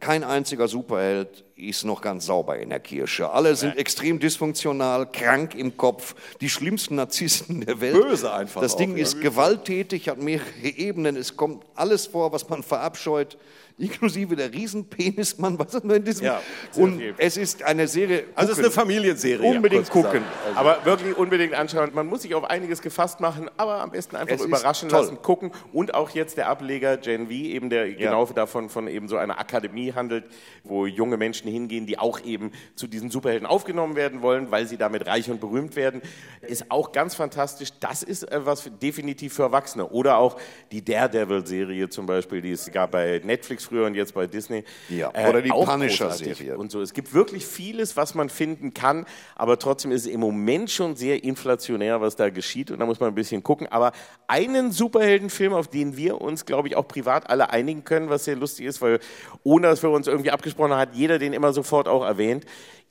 Kein einziger Superheld ist noch ganz sauber in der Kirche. Alle sind extrem dysfunktional, krank im Kopf, die schlimmsten Narzissten der Welt. Böse einfach. Das Ding auch, ist gewalttätig, hat mehrere Ebenen. Es kommt alles vor, was man verabscheut inklusive der Riesenpenismann, was ist in diesem? Ja, und viel. es ist eine Serie. Gucken. Also es ist eine Familienserie. Unbedingt gucken. Also. Aber wirklich unbedingt anschauen. Man muss sich auf einiges gefasst machen, aber am besten einfach überraschen lassen, gucken. Und auch jetzt der Ableger Gen V, eben der ja. genau davon von eben so einer Akademie handelt, wo junge Menschen hingehen, die auch eben zu diesen Superhelden aufgenommen werden wollen, weil sie damit reich und berühmt werden, ist auch ganz fantastisch. Das ist äh, was definitiv für Erwachsene. Oder auch die Daredevil-Serie zum Beispiel, die es gab bei Netflix früher und jetzt bei Disney. Ja, äh, oder die Punisher-Serie. Und so. Es gibt wirklich vieles, was man finden kann, aber trotzdem ist es im Moment schon sehr inflationär, was da geschieht und da muss man ein bisschen gucken. Aber einen Superheldenfilm, auf den wir uns, glaube ich, auch privat alle einigen können, was sehr lustig ist, weil ohne dass wir uns irgendwie abgesprochen haben, hat jeder den immer sofort auch erwähnt,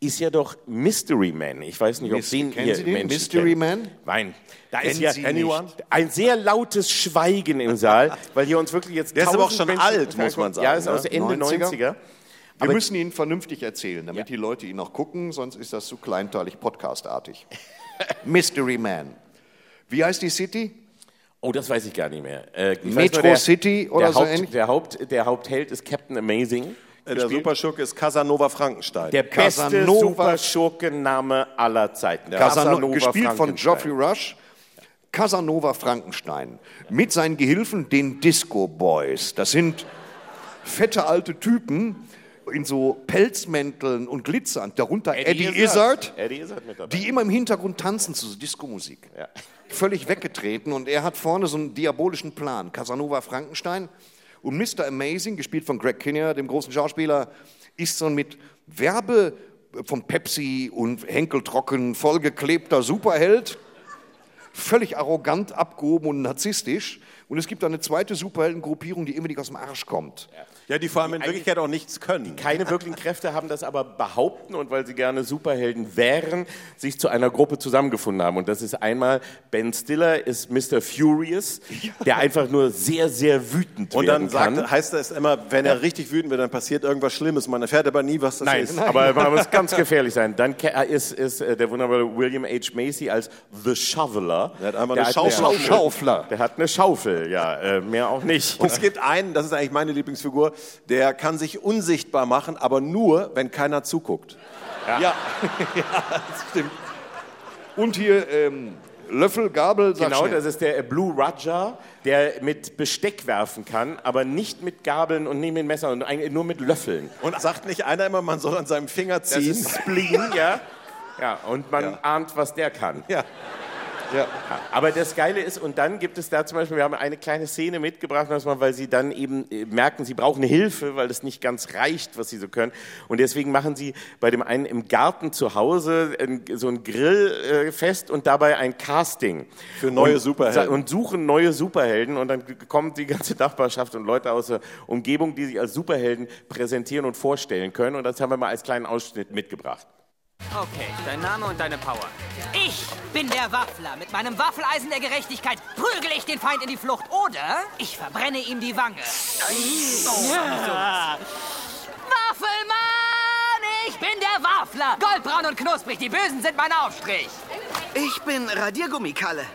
ist ja doch Mystery Man. Ich weiß nicht, ob Miss, den kennen Sie den Menschen Mystery Man? Nein. Da ist ja ein sehr lautes Schweigen im Saal, weil hier uns wirklich jetzt Der ist aber auch schon Menschen alt, muss man sagen. Ja, ist aus Ende 90er. 90er. Wir aber müssen ihn vernünftig erzählen, damit ja. die Leute ihn noch gucken, sonst ist das zu kleinteilig podcastartig. Mystery Man. Wie heißt die City? Oh, das weiß ich gar nicht mehr. Äh, Metro nur, der, City oder der so Haupt, ähnlich? Der, Haupt, der Hauptheld ist Captain Amazing. Der Superschurke ist Casanova Frankenstein. Der beste Casanova- Superschurke-Name aller Zeiten. Casano gespielt von. Geoffrey Rush. Casanova Frankenstein mit seinen Gehilfen, den Disco Boys. Das sind fette alte Typen in so Pelzmänteln und Glitzern. Darunter Eddie, Izzard, Eddie Izzard mit dabei. die immer im Hintergrund tanzen zu so Disco-Musik. Ja. Völlig weggetreten und er hat vorne so einen diabolischen Plan. Casanova Frankenstein und Mr. Amazing, gespielt von Greg Kinnear, dem großen Schauspieler, ist so ein mit Werbe von Pepsi und Henkel trocken vollgeklebter Superheld völlig arrogant, abgehoben und narzisstisch. Und es gibt eine zweite Superheldengruppierung, die immer nicht aus dem Arsch kommt. Ja, die vor allem in Wirklichkeit auch nichts können. Keine wirklichen Kräfte haben das aber behaupten und weil sie gerne Superhelden wären, sich zu einer Gruppe zusammengefunden haben. Und das ist einmal Ben Stiller ist Mr. Furious, der einfach nur sehr, sehr wütend Und werden dann kann. sagt, heißt es immer, wenn er richtig wütend wird, dann passiert irgendwas Schlimmes. Man erfährt aber nie, was das Nein, ist. aber man muss ganz gefährlich sein. Dann ke- ist, ist äh, der wunderbare William H. Macy als The Shoveler. Der hat einmal Der eine eine Schaufel. Schaufler. Der hat eine Schaufel, ja, äh, mehr auch nicht. Und es gibt einen, das ist eigentlich meine Lieblingsfigur, der kann sich unsichtbar machen, aber nur, wenn keiner zuguckt. Ja, ja das stimmt. Und hier ähm, Löffel, Gabel, sag Genau, schnell. das ist der äh, Blue Raja, der mit Besteck werfen kann, aber nicht mit Gabeln und nicht mit Messern, eigentlich nur mit Löffeln. Und sagt nicht einer immer, man soll an seinem Finger Das ziehen? ist Spleen, ja. Ja, und man Ja. ahnt, was der kann. ja. Ja. Aber das Geile ist, und dann gibt es da zum Beispiel, wir haben eine kleine Szene mitgebracht, weil sie dann eben äh, merken, sie brauchen Hilfe, weil es nicht ganz reicht, was sie so können. Und deswegen machen sie bei dem einen im Garten zu Hause so ein Grillfest äh, und dabei ein Casting. Für neue und, Superhelden. Und suchen neue Superhelden und dann kommt die ganze Nachbarschaft und Leute aus der Umgebung, die sich als Superhelden präsentieren und vorstellen können. Und das haben wir mal als kleinen Ausschnitt mitgebracht. Okay, dein Name und deine Power. Ich bin der Waffler. Mit meinem Waffeleisen der Gerechtigkeit prügel ich den Feind in die Flucht oder ich verbrenne ihm die Wange. Waffelmann! Ich bin der Waffler. Goldbraun und knusprig. Die Bösen sind mein Aufstrich. Ich bin Radiergummikalle.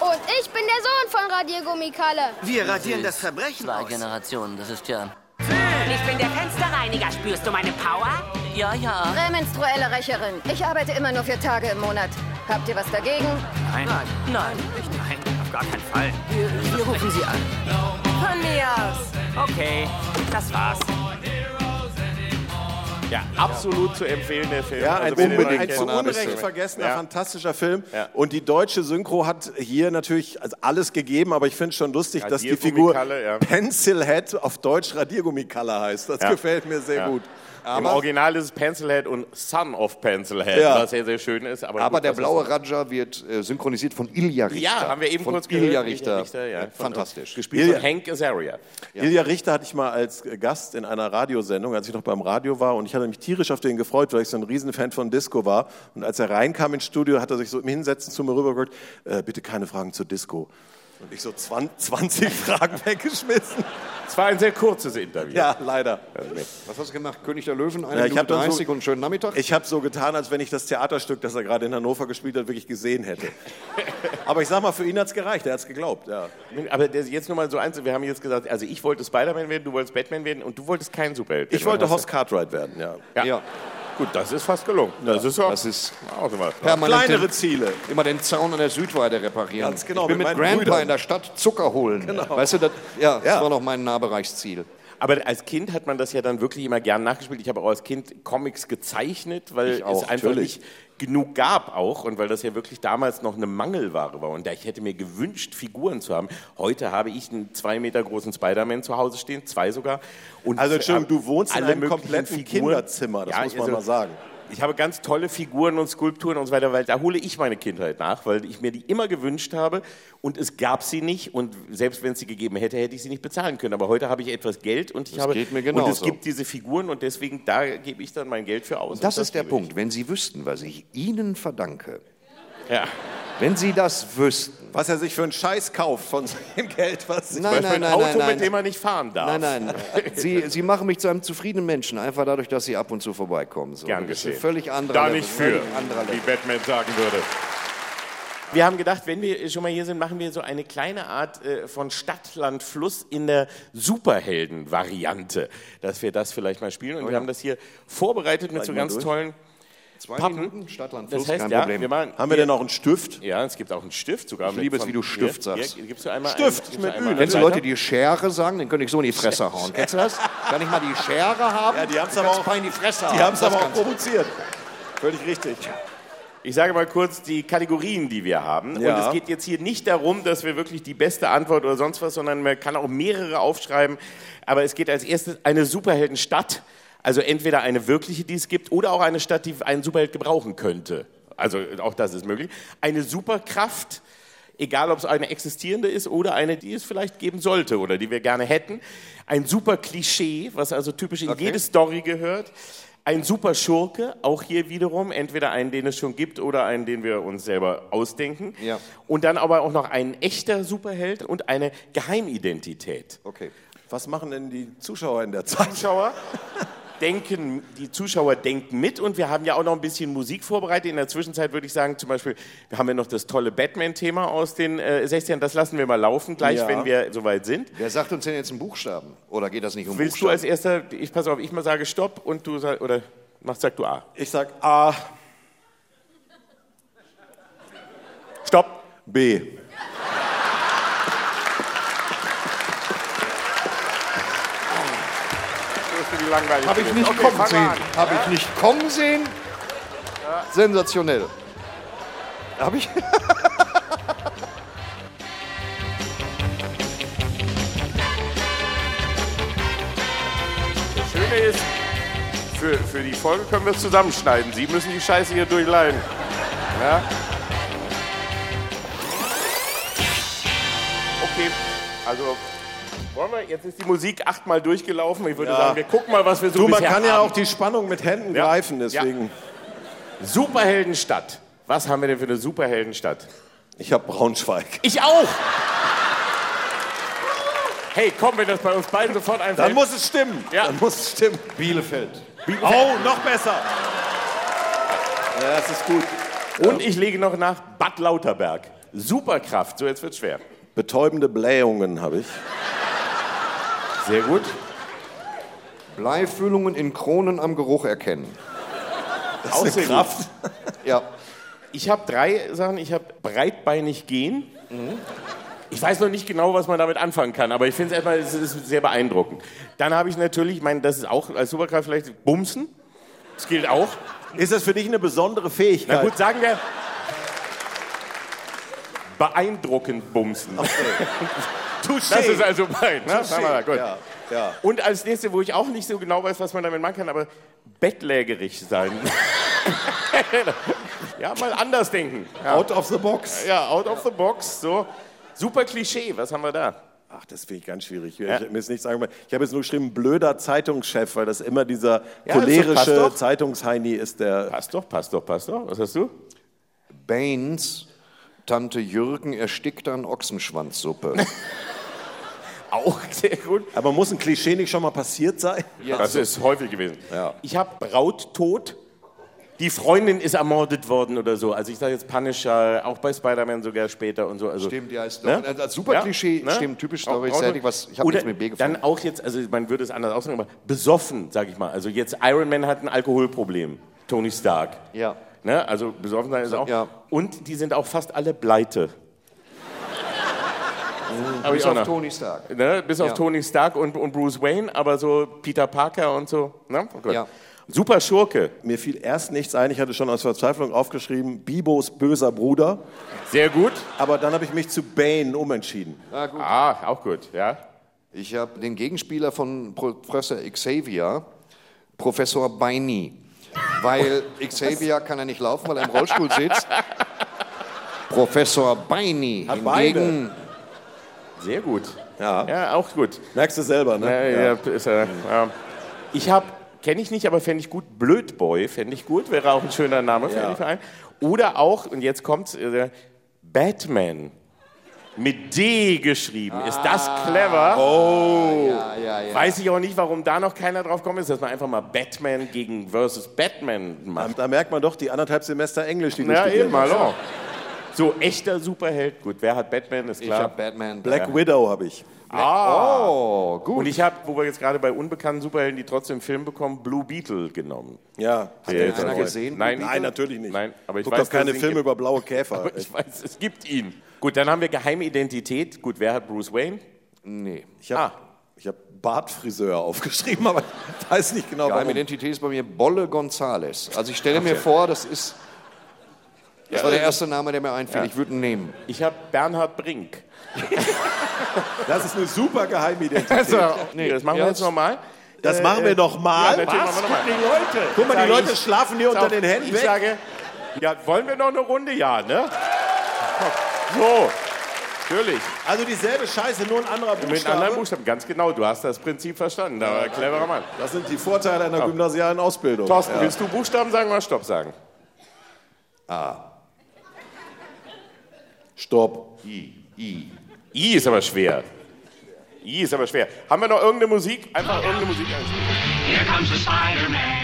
Und ich bin der Sohn von Radiergummikalle. Wir radieren das Verbrechen Zwei aus. Generationen, das ist ja. Ich bin der Fensterreiniger. Spürst du meine Power? Ja, ja. Prämenstruelle Rächerin. Ich arbeite immer nur vier Tage im Monat. Habt ihr was dagegen? Nein, Nein. ich nein, auf gar keinen Fall. Wir, wir rufen sie an. Von mir aus. Okay, das war's. Ja, absolut zu empfehlen, der Film. Ja, ein, Also, den unbedingt, ein zu Unrecht vergessener, Ja. fantastischer Film. Ja. Und die deutsche Synchro hat hier natürlich also alles gegeben, aber ich finde es schon lustig, dass die Figur. Pencilhead auf Deutsch Radiergummikalle heißt. Das Ja. gefällt mir sehr Ja. Gut. Im Original ist es Pencilhead und Son of Pencilhead, Ja. was sehr, sehr schön ist. Aber, Aber gut, der blaue Raja wird äh, synchronisiert von Ilja Richter. Ja, haben wir eben von kurz gehört. Ilja Richter. ja, Äh, von- Fantastisch. Gespielt Ilja- von Hank Azaria. Ilja Richter hatte ich mal als Gast in einer Radiosendung, als ich noch beim Radio war. Und ich hatte mich tierisch auf den gefreut, weil ich so ein Riesenfan von Disco war. Und als er reinkam ins Studio, hat er sich so im Hinsetzen zu mir rübergeguckt, äh, bitte keine Fragen zur Disco. Und ich so 20, 20 Fragen weggeschmissen. Es war ein sehr kurzes Interview. Ja, leider. Was hast du gemacht? König der Löwen, eine Ja, ich Minute hab dann so- 30 und einen schönen Nachmittag? Ich habe so getan, als wenn ich das Theaterstück, das er gerade in Hannover gespielt hat, wirklich gesehen hätte. Aber ich sag mal, für ihn hat es gereicht, er hat es geglaubt. Ja. Aber jetzt nur mal so eins, wir haben jetzt gesagt, also ich wollte Spider-Man werden, du wolltest Batman werden und du wolltest kein Superheld werden. Ich wollte Hoss Cartwright werden, ja. Ja. Ja. Gut, das ist fast gelungen. Das ist, auch, Das ist auch was. permanent Kleinere den, Ziele. immer den Zaun an der Südweide reparieren. Ganz genau, ich bin mit mit, meinen Grandpa Brüdern. in der Stadt Zucker holen. Weißt du, das, ja, das Ja. war noch mein Nahbereichsziel. Aber als Kind hat man das ja dann wirklich immer gern nachgespielt. Ich habe auch als Kind Comics gezeichnet, weil Ich auch, es einfach natürlich. nicht genug gab auch und weil das ja wirklich damals noch eine Mangelware war. Und da ich hätte mir gewünscht, Figuren zu haben. Heute habe ich einen zwei Meter großen Spider-Man zu Hause stehen, zwei sogar. Und Also, Entschuldigung, du wohnst in einem kompletten Kinderzimmer, das muss man also mal sagen. Ich habe ganz tolle Figuren und Skulpturen und so weiter, weil da hole ich meine Kindheit nach, weil ich mir die immer gewünscht habe und es gab sie nicht und selbst wenn es sie gegeben hätte, hätte ich sie nicht bezahlen können. Aber heute habe ich etwas Geld und ich Das habe geht mir und es gibt diese Figuren und deswegen da gebe ich dann mein Geld für aus. Das und ist der gebe ich. Punkt. Wenn Sie wüssten, was ich Ihnen verdanke, Ja. wenn Sie das wüssten. Was er sich für einen Scheiß kauft von dem Geld, was sich Nein, nein, ein nein, Auto, nein, mit dem man nicht fahren darf. Nein, nein. Sie, Sie machen mich zu einem zufriedenen Menschen, einfach dadurch, dass Sie ab und zu vorbeikommen. So. Gern Das ist geschehen. ein völlig anderer Da Level, nicht für, wie. Batman sagen würde. Wir haben gedacht, wenn wir schon mal hier sind, machen wir so eine kleine Art äh, von Stadt, Land, Fluss in der Superhelden-Variante, dass wir das vielleicht mal spielen. Und wir haben das hier vorbereitet mit so ganz durch. tollen Zwei Pappen. Minuten, Stadtland, Das Fluss, heißt, kein ja, Problem. wir machen, Haben wir denn noch einen Stift? Ja, es gibt auch einen Stift sogar. Ich liebe es, wie du Stift hier, sagst. Hier, gibst du einmal Stift einen, gibst du mit einmal Ü. Kennst du Leute, die Schere sagen? Den könnte ich so in die Fresse hauen. Kennst du das? Kann ich mal die Schere haben? Ja, die haben's Du aber auch- in die Fresse Die haben es aber Das auch provoziert. Völlig richtig. Ich sage mal kurz die Kategorien, die wir haben. Ja. Und es geht jetzt hier nicht darum, dass wir wirklich die beste Antwort oder sonst was, sondern man kann auch mehrere aufschreiben. Aber es geht als erstes eine Superheldenstadt. Also entweder eine wirkliche, die es gibt, oder auch eine Stadt, die einen Superheld gebrauchen könnte. Also auch das ist möglich. Eine Superkraft, egal ob es eine existierende ist oder eine, die es vielleicht geben sollte oder die wir gerne hätten. Ein super Klischee, was also typisch in jede Story gehört. Ein super Schurke, auch hier wiederum, entweder einen, den es schon gibt oder einen, den wir uns selber ausdenken. Ja. Und dann aber auch noch ein echter Superheld und eine Geheimidentität. Okay. Was machen denn die Zuschauer in der Zeit? Zuschauer denken, die Zuschauer denken mit und wir haben ja auch noch ein bisschen Musik vorbereitet. In der Zwischenzeit würde ich sagen, zum Beispiel, wir haben ja noch das tolle Batman-Thema aus den äh, 60ern. Das lassen wir mal laufen, gleich, Ja. wenn wir soweit sind. Wer sagt uns denn jetzt einen Buchstaben? Oder geht das nicht um Willst du als Buchstaben? erster, ich pass auf, ich mal sage Stopp und du sag, oder mach, sag du A. Ich sag A, Stopp. B. Die langweilig. Habe ich nicht Okay, kommen sehen. Habe ich nicht kommen sehen. Sensationell. Habe ich? Das Schöne ist, für, für die Folge können wir es zusammenschneiden. Sie müssen die Scheiße hier durchleiden. Ja? Okay, also wir, jetzt ist die Musik achtmal durchgelaufen. Ich würde Ja. sagen, wir gucken mal, was wir so Du, man kann ja haben. auch die Spannung mit Händen Ja. greifen, deswegen. Superheldenstadt. Was haben wir denn für eine Superheldenstadt? Ich habe Braunschweig. Ich auch! Hey, komm, wenn das bei uns beiden sofort einfällt. Dann muss es stimmen. Ja. Dann muss es stimmen. Bielefeld. Oh, noch besser. Ja, das ist gut. Und ich lege noch nach Bad Lauterberg. Superkraft, so jetzt wird's schwer. Betäubende Blähungen habe ich. Sehr gut. Bleifüllungen in Kronen am Geruch erkennen. Das ist eine Kraft. Ja. Ich habe drei Sachen. Ich habe breitbeinig gehen. Ich weiß noch nicht genau, was man damit anfangen kann, aber ich finde es erstmal es ist sehr beeindruckend. Dann habe ich natürlich, ich meine, das ist auch als Superkraft vielleicht Bumsen. Das gilt auch. Ist das für dich eine besondere Na Fähigkeit? gut, sagen wir beeindruckend Bumsen. Touché. Das ist also mein. Ne? Mal, gut. Ja, ja. Und als nächstes, wo ich auch nicht so genau weiß, was man damit machen kann, aber bettlägerig sein. ja, mal anders denken. Ja. Out of the box. Ja, out of the box. So. Super Klischee, was haben wir da? Ach, das finde ich ganz schwierig. Ich mir nicht sagen, ich habe jetzt nur geschrieben, blöder Zeitungschef, weil das immer dieser Ja, cholerische. Zeitungsheini ist, der. Passt doch, passt doch, passt doch. Was hast du? Baines Tante Jürgen erstickt an Ochsenschwanzsuppe. Auch sehr gut. Aber muss ein Klischee nicht schon mal passiert sein? Das ist häufig gewesen. Ja. Ich habe Brauttod. Die Freundin ist ermordet worden oder so. Also ich sage jetzt Punisher, auch bei Spider-Man sogar später und so. Also, Stimmt, ja, ist Ne? doch, als super Klischee, ne? stimmt, typisch Story, ich was, ich habe Oder nichts mit B gefunden. Dann auch jetzt, also man würde es anders ausdrücken, aber besoffen, sage ich mal. Also jetzt Iron Man hat ein Alkoholproblem. Tony Stark. Ja. Ne? Also besoffen sein ist auch. Ja. Und die sind auch fast alle pleite. Hab Bis auf noch. Tony Stark. Ne? Bis auf Ja. Tony Stark und, und Bruce Wayne, aber so Peter Parker und so. Ne? Oh Gott. Ja. Super Schurke. Mir fiel erst nichts ein, ich hatte schon aus Verzweiflung aufgeschrieben, Bibos böser Bruder. Sehr gut. Aber dann habe ich mich zu Bane umentschieden. Ah, gut. Ah, auch gut, ja. Ich habe den Gegenspieler von Professor Xavier, Professor Beini. Weil Xavier kann ja nicht laufen, weil er im Rollstuhl sitzt. Professor Beini. Hat Hingegen, Sehr gut. Ja. Ja, auch gut. Merkst du selber, ne? Ja, ja. Ist, äh, ja. Ich habe, kenne ich nicht, aber fände ich gut, Blödboy fände ich gut, wäre auch ein schöner Name für Ja. einen Verein. Oder auch, und jetzt kommt äh, Batman. Mit D geschrieben. Ist das clever? Oh. ja, ja, ja. Weiß ich auch nicht, warum da noch keiner drauf kommt, ist, dass man einfach mal Batman gegen versus Batman macht. Da merkt man doch die anderthalb Semester Englisch, die du Ja, eben, hast. hallo. So, echter Superheld. Gut, wer hat Batman, ist Ich klar. habe Batman. Black Widow habe ich. ah. Oh, gut. Und ich habe, wo wir jetzt gerade bei unbekannten Superhelden, die trotzdem Film bekommen, Blue Beetle genommen. Ja. Der den einer auch- gesehen, Nein, Nein, natürlich nicht. Nein, aber ich Guck weiß, doch keine Filme gibt. über blaue Käfer. Aber ich weiß, es gibt ihn. Gut, dann haben wir geheime Identität. Gut, wer hat Bruce Wayne? nee. Ich habe Ah. ich hab Bartfriseur aufgeschrieben, aber ich weiß nicht genau, Geheime warum. Identität ist bei mir Bolle Gonzales. Also ich stelle mir vor, das ist. Das war der erste Name, der mir einfiel. Ich würde ihn nehmen. Ich habe Bernhard Brink. Das ist eine super geheime Identität. nee, das machen wir jetzt nochmal. Das machen wir noch mal. Ja, machen wir nochmal. die Leute. Guck mal, die Leute ich- schlafen hier unter den Händen Ich weg. sage, ja, wollen wir noch eine Runde? Ja, ne? So, natürlich. Also dieselbe Scheiße, nur ein anderer Mit Buchstabe. anderen Buchstaben, ganz genau. Du hast das Prinzip verstanden. Da war ein cleverer Mann. Das sind die Vorteile einer gymnasialen Ausbildung. Thorsten, Ja. willst du Buchstaben sagen oder Stopp sagen? Stopp. I. I. I ist aber schwer. I ist aber schwer. Haben wir noch irgendeine Musik? Einfach irgendeine Musik einspielen. Here comes the Spider-Man.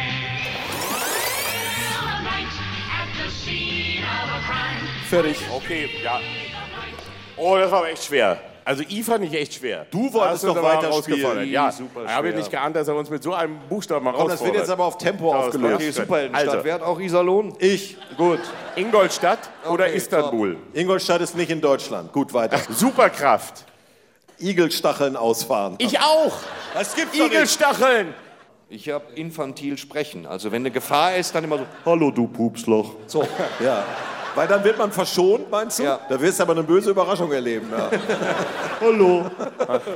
Fertig. Okay, ja. Oh, das war aber echt schwer. Also I fand ich echt schwer. Du wolltest doch weiter spielen. Ja, super ich habe nicht geahnt, dass er uns mit so einem Buchstaben mal Komm, das wird jetzt aber auf Tempo aufgelöst. Okay, Superheldenstadt. Also. Wer hat auch Iserlohn? Ich. Gut. Ingolstadt oder Okay, Istanbul? Ingolstadt ist nicht in Deutschland. Gut, weiter. Superkraft. Igelstacheln ausfahren. Ich auch. Das gibt's. Igelstacheln. Ich habe infantil sprechen. Also wenn eine Gefahr ist, dann immer so, hallo du Pupsloch. So. Ja. Weil dann wird man verschont, meinst du? Ja. Da wirst du aber eine böse Überraschung erleben. Ja. Hallo.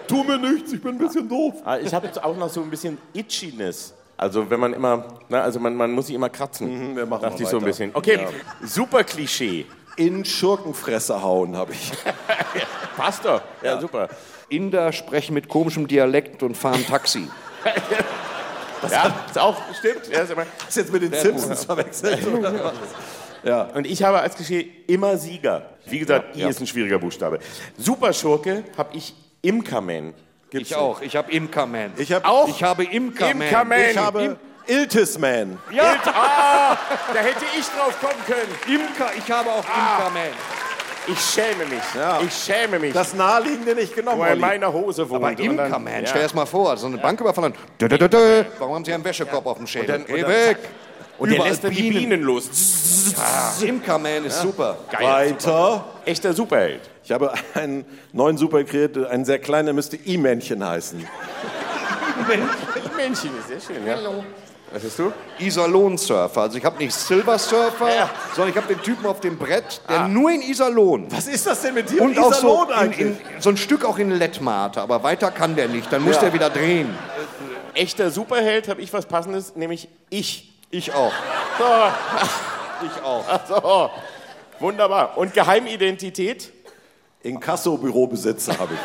tu mir nichts, ich bin ein bisschen doof. Ah, Ich habe jetzt auch noch so ein bisschen Itchiness. Also wenn man immer, na, also man, man muss sich immer kratzen. Mhm, wir machen Dachte ich so ein bisschen. Okay, super Klischee. In Schurkenfresse hauen habe ich. Passt doch. Ja, super. Inder sprechen mit komischem Dialekt und fahren Taxi. Ja, ist auch, stimmt. Ja, ist immer. Ist jetzt mit den Simpsons verwechselt. Ja. Und ich habe als Klischee immer Sieger. Wie gesagt, I ist ein schwieriger Buchstabe. Superschurke habe ich Imkerman. ich auch. Ich habe Imkerman. Ich habe Auch Ich habe Imkerman. Imkerman. ich habe Iltisman. Ja. Ah, da hätte ich drauf kommen können. Imker, ich habe auch Imkerman. Ich schäme mich. Ja. Ich schäme mich. Das naheliegende nicht genommen. Olli. meiner Hose wohnt. Aber Und dann- Imkerman, ja. stell dir das mal vor, so eine Bank überfallen. Dö, dö, dö, dö. Warum haben Sie einen Wäschekorb auf dem Schädel? dann- Geh und dann- weg. Und der Überall lässt dann die Bienen los. Imkerman ist super. Weiter. Echter Superheld. Ich habe einen neuen Super kreiert, einen sehr kleinen, der müsste I-Männchen heißen. Männchen ist sehr schön, ja. Hallo. Was hast du? Iserlohn-Surfer. Also ich habe nicht Silver Surfer, Ja. sondern ich habe den Typen auf dem Brett, der nur in Iserlohn. Was ist das denn mit dir Und auch so, Iserlohn in, eigentlich? in, so ein Stück auch in Lettmate, aber weiter kann der nicht. Dann muss der wieder drehen. Echter Superheld habe ich was Passendes, nämlich ich. Ich auch. Ich auch. So, wunderbar. Und Geheimidentität? Inkasso-Bürobesitzer habe ich.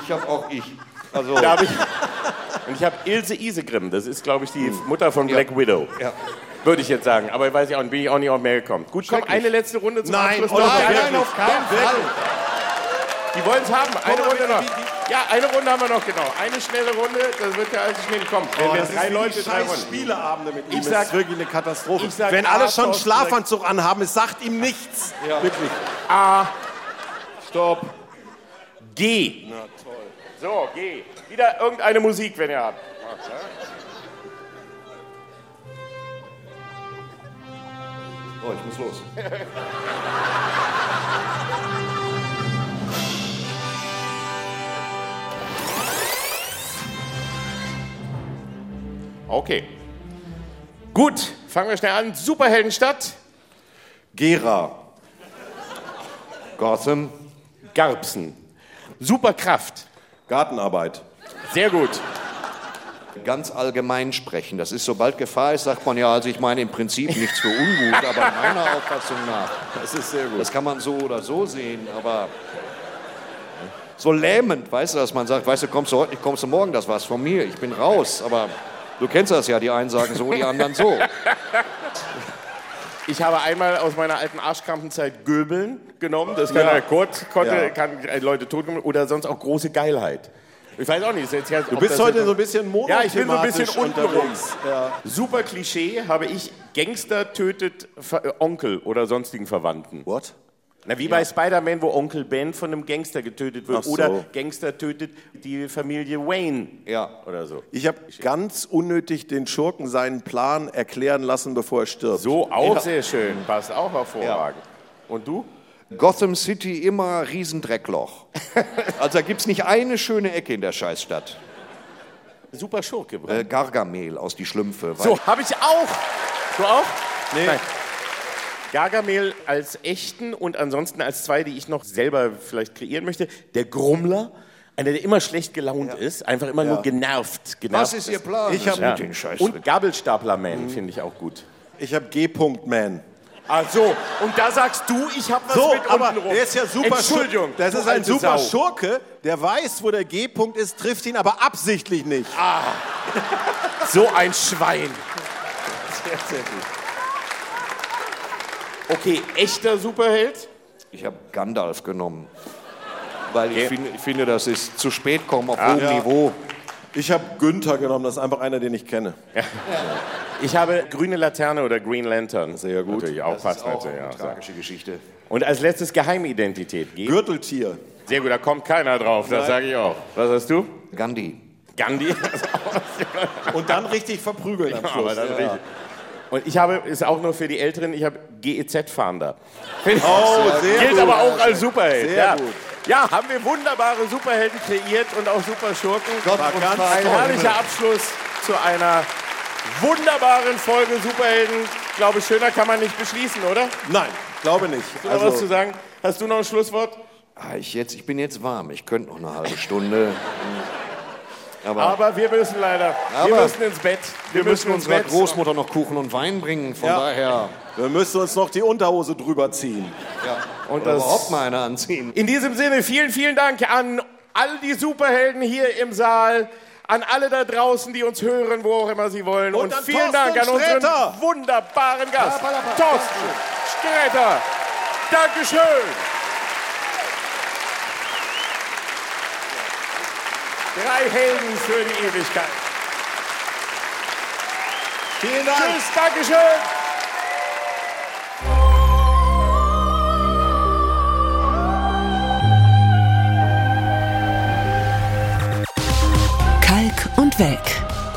Ich habe auch ich. Also, Da habe ich. Und ich habe Ilse Isegrim, das ist, glaube ich, die Mutter von Black Widow. ja. Würde ich jetzt sagen, aber weiß ich auch, bin ich auch nicht auf mehr gekommen. Gut, komm, eine letzte Runde zum Nein, Abschluss. wirklich? nein, auf keinen Fall. Die wollen es haben. Eine Runde noch. Ja, eine Runde haben wir noch, genau. Eine schnelle Runde, das wird ja alles schnell kommen. Wenn wir das drei Leute, drei Runden. Spieleabende mit ihm. Ich sag- ist wirklich eine Katastrophe. sag Wenn alle schon Thorsten, Schlafanzug anhaben, es sagt ihm nichts. Wirklich. A. Stopp. G. Na toll. So, G. Wieder irgendeine Musik, wenn ihr habt. Oh, ich muss los. Okay. Gut, fangen wir schnell an. Superheldenstadt. Gera. Gotham. Garbsen. Superkraft. Gartenarbeit. Sehr gut. Ganz allgemein sprechen. Das ist, sobald Gefahr ist, sagt man ja, also ich meine im Prinzip nichts für ungut, aber meiner Auffassung nach. Das ist sehr gut. Das kann man so oder so sehen, aber so lähmend, weißt du, dass man sagt, weißt du, kommst du heute nicht, kommst du morgen, das war's von mir, ich bin raus. Aber du kennst das ja, die einen sagen so, die anderen so. Ich habe einmal aus meiner alten Arschkrampenzeit Göbeln genommen. Das kann Ja. er kurz, konnte, Ja. kann äh, Leute tot oder sonst auch große Geilheit. Ich weiß auch nicht. Jetzt, Du bist heute so ein bisschen Ja, ich bin so ein bisschen monothematisch untenrum. Ja. Super Klischee habe ich Gangster tötet Onkel oder sonstigen Verwandten. What? Na, wie bei Spider-Man, wo Onkel Ben von einem Gangster getötet wird. So. Oder Gangster tötet die Familie Wayne. Ja. Oder so. Ich habe ganz unnötig den Schurken seinen Plan erklären lassen, bevor er stirbt. So auch sehr schön. Passt auch hervorragend. Und du? Gotham City immer Riesendreckloch. Also da gibt es nicht eine schöne Ecke in der Scheißstadt. Super Schurke. Äh, Gargamel aus Die Schlümpfe. So, habe ich auch. Du auch? Nee. Nein. Gargamel als echten und ansonsten als zwei, die ich noch selber vielleicht kreieren möchte. Der Grummler, einer, der immer schlecht gelaunt ist, einfach immer nur genervt. genervt Was ist Ihr Plan? Ich hab- Ja. den Scheiß. Und Gabelstapler-Man finde ich auch gut. Ich habe G-Punkt-Man. Ach so, und da sagst du, ich habe was So, mit aber untenrum. der ist ja super Entschuldigung. Das ist ein super Sau. Schurke, der weiß, wo der G-Punkt ist, trifft ihn aber absichtlich nicht. So ein Schwein. Okay, echter Superheld? Ich habe Gandalf genommen. Weil ich, finde, ich finde, das ist zu spät kommen auf hohem Ja. Niveau. Ich habe Günther genommen, das ist einfach einer, den ich kenne. Ich habe grüne Laterne oder Green Lantern. Sehr gut. Natürlich auch Das passt ist auch natürlich. eine Ja, tragische Geschichte. Und als letztes Geheimidentität. G. Gürteltier. Sehr gut, da kommt keiner drauf, das sage ich auch. Was hast du? Gandhi. Gandhi. Und dann richtig verprügeln am Aber Schluss. dann Ja. richtig. Und ich habe, ist auch nur für die Älteren, ich habe GEZ-Fahnder. Oh, sehr Gilt gut. aber auch als Superheld. Sehr ja. gut. ja, haben wir wunderbare Superhelden kreiert und auch super Schurken. Gott War ganz. Ein herrlicher Abschluss zu einer wunderbaren Folge Superhelden. Ich glaube, schöner kann man nicht beschließen, oder? Nein, glaube nicht. Hast du noch was zu Also, sagen? Hast du noch ein Schlusswort? Ah, ich, jetzt, ich bin jetzt warm. Ich könnte noch eine halbe Stunde. Aber, Aber wir müssen leider, wir müssen ins Bett. wir müssen ins unserer Bett. Großmutter noch Kuchen und Wein bringen. Von Ja. daher wir müssen uns noch die Unterhose drüber ziehen. Und oder das, überhaupt mal eine anziehen. in diesem Sinne, vielen, vielen Dank an all die Superhelden hier im Saal, an alle da draußen, die uns hören, wo auch immer sie wollen. Und, Und vielen Thorsten Dank an unseren Sträter. wunderbaren Gast. Thorsten Sträter. Dankeschön. Drei Helden für die Ewigkeit. Vielen Dank. Tschüss, Dankeschön. Kalk und Welk.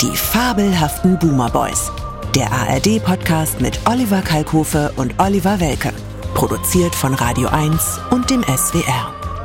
Die fabelhaften Boomer Boys. Der ARD-Podcast mit Oliver Kalkofe und Oliver Welke. Produziert von Radio 1 und dem SWR.